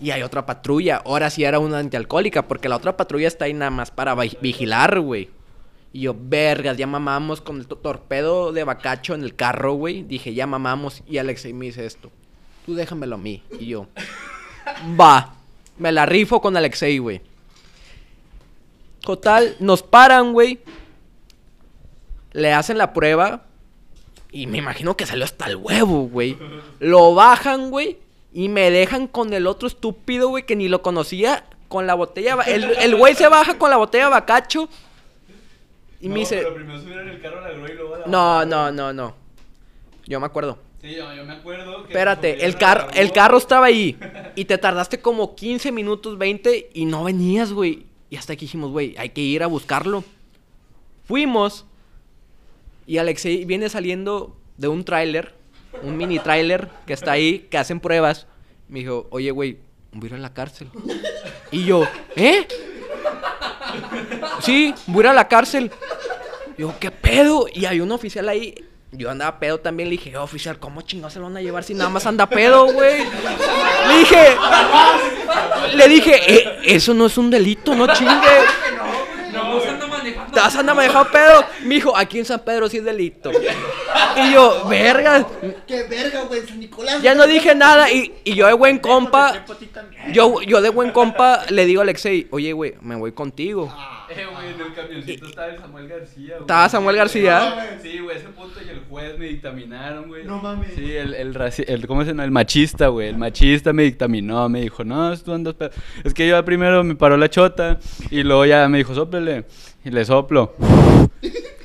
Y hay otra patrulla. Ahora sí era una antialcohólica. Porque la otra patrulla está ahí nada más para vi- vigilar, güey. Y yo, vergas, ya mamamos con el to- torpedo de bacacho en el carro, güey. Dije, ya mamamos. Y Alexei me dice esto. Tú déjamelo a mí. Y yo, va. Me la rifo con Alexei, güey. Total, nos paran, güey. Le hacen la prueba. Y me imagino que salió hasta el huevo, güey. Lo bajan, güey. Y me dejan con el otro estúpido, güey, que ni lo conocía. Con la botella. El el güey se baja con la botella de bacacho. Y me dice. Pero primero subieron el carro a la grúa y luego a la No, no, no, no. Yo me acuerdo. Sí, yo, yo me acuerdo que. Espérate, el, carro el carro estaba ahí. Y te tardaste como 15 minutos, 20 y no venías, güey. Y hasta aquí dijimos, güey, hay que ir a buscarlo. Fuimos. Y Alexei viene saliendo de un tráiler, un mini tráiler que está ahí, que hacen pruebas. Me dijo, oye, güey, voy a ir a la cárcel. Y yo, ¿eh? Sí, voy a ir a la cárcel. Digo, ¿qué pedo? Y hay un oficial ahí. Yo andaba pedo también. Le dije, "Oh, oficial, ¿cómo chingados se lo van a llevar si nada más anda pedo, güey? Le dije, le dije, "Eh, eso no es un delito, no chingue. No, se anda manejando. Te vas a andar manejando pedo. Me dijo, aquí en San Pedro sí es delito. Y yo, verga. ¡Qué verga, güey! San Nicolás. Ya no dije nada. Y, y yo de buen compa. Yo, yo de buen compa le digo a Alexei, oye, güey, me voy contigo. Eh, güey, en el camioncito estaba el Samuel García, güey. ¿Estaba Samuel García? Sí, güey, ese punto y el juez me dictaminaron, güey. No mames. Sí, el, el, raci- el ¿cómo se llama? El machista, güey. El machista me dictaminó, me dijo, no, tú andas pedo". Es que yo primero me paró la chota y luego ya me dijo, sóplele. Y le soplo.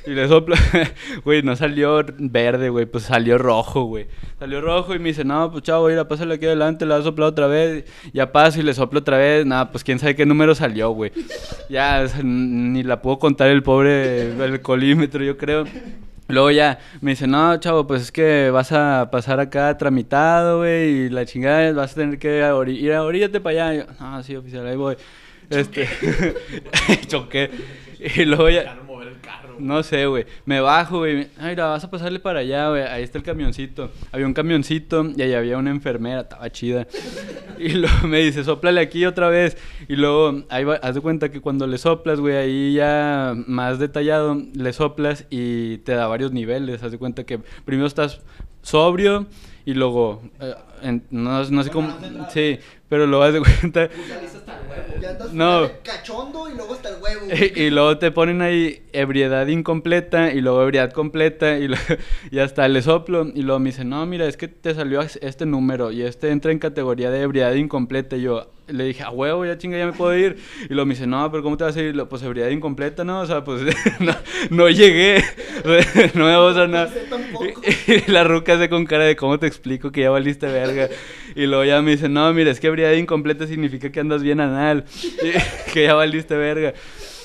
Y le soplo. Güey, no salió verde, güey, pues salió rojo, güey. Salió rojo y me dice, no, pues chavo, ir a pasarle aquí adelante, le va a soplar otra vez. Ya paso y le soplo otra vez. Nada, pues quién sabe qué número salió, güey. Ya, ni la puedo contar el pobre alcoholímetro, yo creo. Luego ya me dice, no, chavo, pues es que vas a pasar acá tramitado, güey, y la chingada, vas a tener que ir a oríllate para allá. Y yo, no, sí, oficial, ahí voy. Este, choqué. Y luego ya, no sé, güey. Me bajo, güey. Ay, mira, vas a pasarle para allá, güey. Ahí está el camioncito. Había un camioncito y ahí había una enfermera, estaba chida. Y luego me dice, soplale aquí otra vez. Y luego, ahí va, haz de cuenta que cuando le soplas, güey, ahí ya más detallado, le soplas y te da varios niveles. Haz de cuenta que primero estás sobrio y luego, eh, en- no, no sé cómo, sí, pero luego haz de cuenta... Ya andas No. cachondo y luego hasta el huevo. Y luego te ponen ahí ebriedad incompleta y luego ebriedad completa y, lo- y hasta le soplo y luego me dice, no, mira, es que te salió este número y este entra en categoría de ebriedad incompleta. Y yo le dije, a huevo, ya chinga, ya me puedo ir. Y luego me dice, no, pero ¿cómo te vas a ir? Pues ebriedad incompleta, ¿no? O sea, pues no, no llegué, no me vas a nada. Y la ruca hace con cara de cómo te explico que ya valiste verga. Y luego ya me dice, no, mira, es que ebriedad incompleta significa que andas bien anal. Y que ya valiste verga.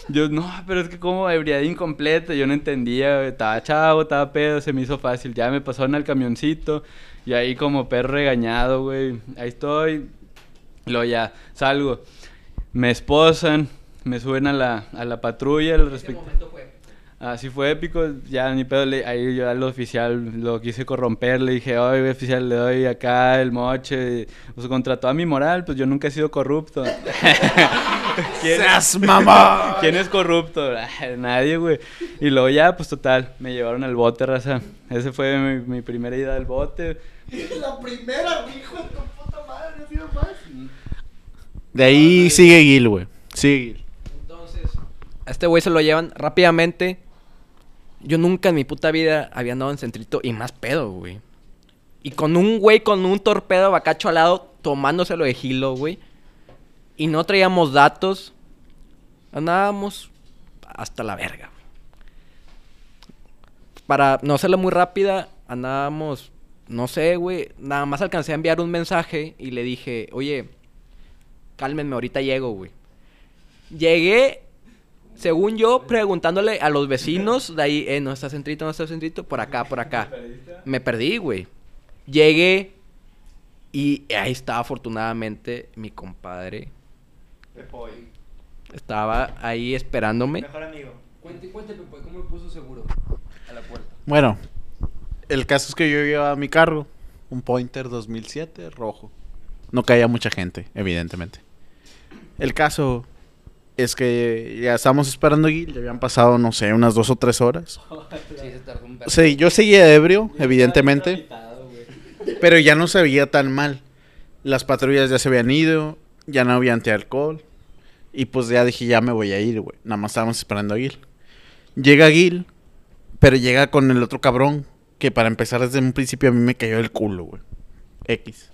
Yo, no, pero es que como ebriedad incompleta, yo no entendía, estaba chavo, estaba pedo, se me hizo fácil. Ya me pasaron al camioncito y ahí como perro regañado, güey, ahí estoy. Luego ya salgo, me esposan, me suben a la, a la patrulla. al respect- Así fue épico, ya ni pedo, le- ahí yo al oficial lo quise corromper, le dije, oye oficial, le doy acá el moche, pues contrató a mi moral, pues yo nunca he sido corrupto. ¿Quién, ¡Seas mamón! ¿Quién es corrupto? Nadie, güey. Y luego ya, pues total, me llevaron al bote, raza. Ese fue mi, mi primera ida al bote. La primera, hijo de tu puta madre, ha sido más. De ahí sigue Gil, güey. Sigue Gil. Entonces, a este güey se lo llevan rápidamente. Yo nunca en mi puta vida había andado en centrito y más pedo, güey. Y con un güey con un torpedo bacacho al lado tomándoselo de gilo, güey. Y no traíamos datos. Andábamos hasta la verga. Para no hacerla muy rápida, andábamos, no sé, güey. Nada más alcancé a enviar un mensaje y le dije, oye, cálmenme, ahorita llego, güey. Llegué, según yo, preguntándole a los vecinos de ahí, eh, no está centrito, no está centrito, por acá, por acá. Me perdí, güey. Llegué y ahí estaba afortunadamente mi compadre. Estaba ahí esperándome. Mejor amigo. Cuente, cuente, Pepe, ¿cómo me puso seguro a la puerta? Bueno, el caso es que yo llevaba mi carro, un Pointer 2007 rojo. No caía mucha gente, evidentemente. El caso es que ya estábamos esperando a Gil, ya habían pasado, no sé, unas dos o tres horas. Sí, se tardó un verbo. Sí, yo seguía ebrio, evidentemente, pero ya no se veía tan mal. Las patrullas ya se habían ido, ya no había antialcohol. Y pues ya dije, ya me voy a ir, güey. Nada más estábamos esperando a Gil. Llega Gil, pero llega con el otro cabrón, que para empezar desde un principio a mí me cayó el culo, güey. X.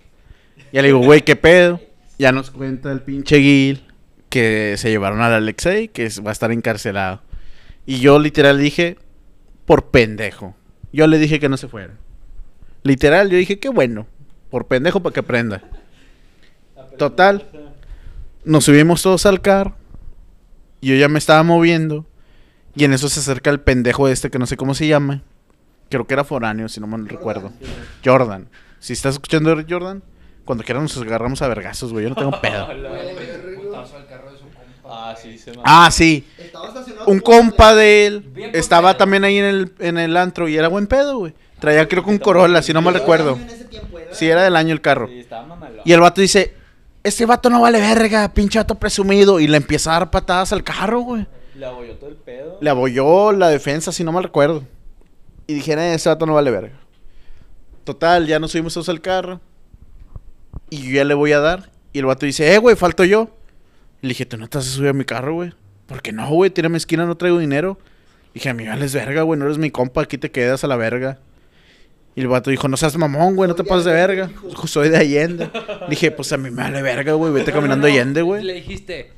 Ya le digo, güey, ¿qué pedo? Ya nos cuenta el pinche Gil que se llevaron al Alexei, que es- va a estar encarcelado. Y yo literal dije, por pendejo. Yo le dije que no se fuera. Literal, yo dije, qué bueno. Por pendejo para que aprenda. Total. Nos subimos todos al carro. Yo ya me estaba moviendo. Y en eso se acerca el pendejo este que no sé cómo se llama. Creo que era foráneo, si no me recuerdo. Jordan. Si estás escuchando Jordan, cuando quieran nos agarramos a vergazos, güey. Yo no tengo pedo. Compa. Ah, sí, se. Ah, sí. Estaba estacionado Un compa de él estaba también ahí en el, en el antro y era buen pedo, güey. Traía creo que un Corolla, si no mal recuerdo. Sí, era del año el carro. Sí, estaba mamalón. Y el vato dice, este vato no vale verga, pinche vato presumido. Y le empieza a dar patadas al carro, güey. Le abolló todo el pedo. Le abolló la defensa, si no mal recuerdo. Y dije, "Eh, ese vato no vale verga. Total, ya nos subimos todos al carro. Y yo ya le voy a dar. Y el vato dice, eh, güey, falto yo. Y le dije, tú no te vas a subir a mi carro, güey. ¿Por qué no, güey? Tírame esquina, no traigo dinero. dije, a mí me vales verga, güey, no eres mi compa, aquí te quedas a la verga. Y el vato dijo, no seas mamón, güey, no te pases de verga. Soy de Allende. dije, pues a mí me vale verga, güey, vete caminando Allende, güey. Le dijiste,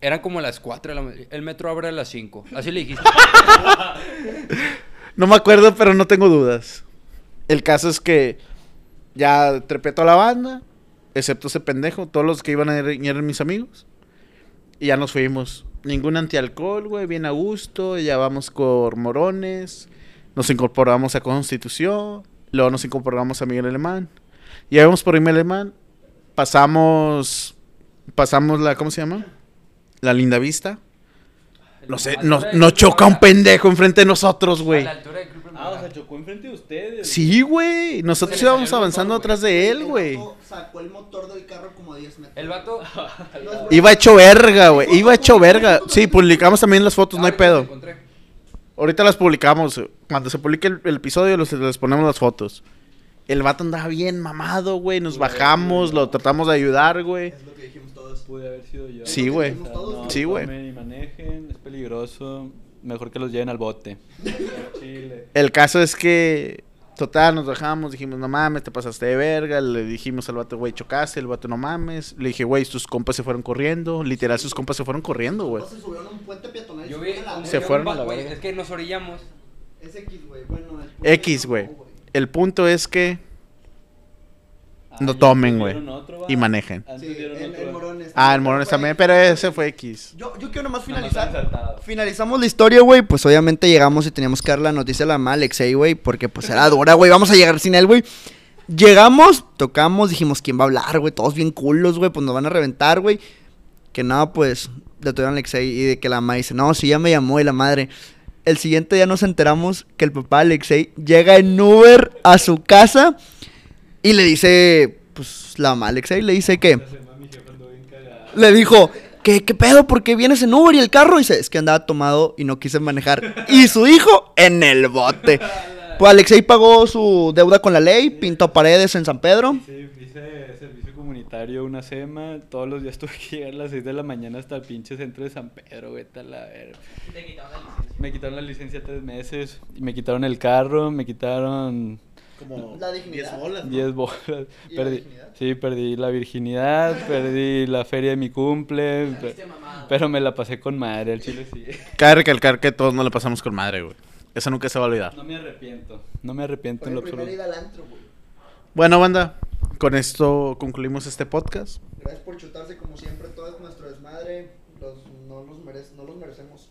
eran como las 4 de la mañana. El metro abre a las 5. Así le dijiste. No me acuerdo, pero no tengo dudas. El caso es que ya trepé toda la banda, excepto ese pendejo, todos los que iban a ir eran mis amigos. Y ya nos fuimos. Ningún antialcohol, güey, bien a gusto. Ya vamos con morones. Nos incorporamos a Constitución. Luego nos incorporamos a Miguel Alemán. Llegamos por Miguel Alemán. Pasamos. Pasamos la. ¿Cómo se llama? La linda vista. No sé, nos, nos choca un pendejo enfrente de nosotros, güey. Ah, o sea, chocó enfrente de ustedes. Sí, güey. Nosotros Se le íbamos el avanzando motor, atrás de él, El güey. vato Sacó el motor del carro como a 10 metros. El vato. Iba hecho verga, güey. Iba hecho verga. Sí, publicamos también las fotos, no hay Ahorita lo pedo. encontré. Ahorita las publicamos. Cuando se publique el, el episodio, los- les ponemos las fotos. El vato andaba bien mamado, güey. Nos bajamos, lo tratamos de ayudar, güey. Es lo que dijimos todos. Pude haber sido yo. Sí, güey. O sea, no, Sí, güey. tomen y manejen, es peligroso. Mejor que los lleven al bote. Chile. El caso es que, total, nos bajamos, dijimos, no mames, te pasaste de verga. Le dijimos al vato, güey, chocaste. El vato, no mames. Le dije, güey, tus compas se fueron corriendo. Literal, sus compas se fueron corriendo, güey. Se subieron a un puente peatonal. y Yo vi. la Se fueron a la verga. Es que nos orillamos. Es X, güey. Bueno, el punto X, güey. El punto es que No ya tomen, güey. y manejen. Antes Sí, el, el va. Morones. Ah, el Morones también, pero ese fue X. Yo, yo quiero nomás Nada más finalizar. ensartado. Finalizamos la historia, güey. Pues obviamente llegamos y teníamos que dar la noticia a la mamá Alexei, güey. Porque pues era dura, güey. Vamos a llegar sin él, güey. Llegamos, tocamos, dijimos, ¿quién va a hablar, güey? Todos bien culos, güey. Pues nos van a reventar, güey. Que nada, pues, le tuvieron a Alexei y de que la mamá dice, no, sí, ya me llamó y la madre. El siguiente día nos enteramos que el papá de Alexei llega en Uber a su casa y le dice, pues, la mamá de Alexei le dice que... Le dijo, ¿qué, ¿qué pedo? ¿Por qué vienes en Uber y el carro? Y dice, es que andaba tomado y no quise manejar. Y su hijo en el bote. Pues Alexei pagó su deuda con la ley, pintó paredes en San Pedro. Sí, hice servicio comunitario, una SEMA. Todos los días tuve que llegar a las 6 de la mañana hasta el pinche centro de San Pedro, güey. tal la verga. Me quitaron la licencia tres meses. Y me quitaron el carro, me quitaron Como La dignidad. 10 bolas. 10 bolas. ¿Y la Perdí, sí, perdí la virginidad, perdí la feria de mi cumple. pe- Pero me la pasé con madre, el chile sí. Cabe recalcar que todos no le pasamos con madre, güey. Eso nunca se va a olvidar. No me arrepiento, no me arrepiento en lo absoluto. al antro, güey. Bueno, banda, con esto concluimos este podcast. Gracias por chutarse como siempre todo es nuestro desmadre. Los, no, los merece- no los merecemos.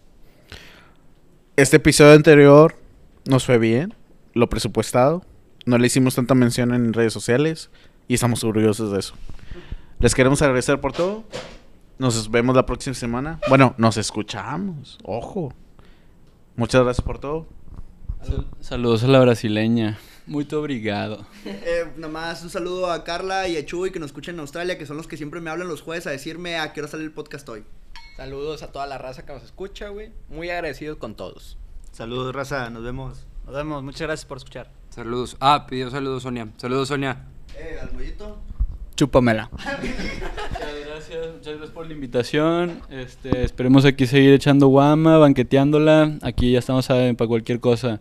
Este episodio anterior nos fue bien, lo presupuestado. No le hicimos tanta mención en redes sociales y estamos orgullosos de eso. Les queremos agradecer por todo. Nos vemos la próxima semana. Bueno, nos escuchamos. Ojo. Muchas gracias por todo. Saludos a la brasileña. Muy obrigado. Eh, nada más un saludo a Carla y a Chuy que nos escuchan en Australia, que son los que siempre me hablan los jueves a decirme a qué hora sale el podcast hoy. Saludos a toda la raza que nos escucha, güey. Muy agradecidos con todos. Saludos, raza. Nos vemos. Nos vemos, muchas gracias por escuchar. Saludos. Ah, pidió saludos Sonia. Saludos Sonia. Eh, al mollito. Chúpamela. Muchas gracias, muchas gracias por la invitación. Este, esperemos aquí seguir echando guama, banqueteándola. Aquí ya estamos saben, para cualquier cosa.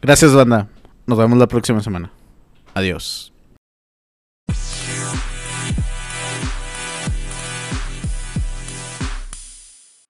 Gracias, banda. Nos vemos la próxima semana. Adiós.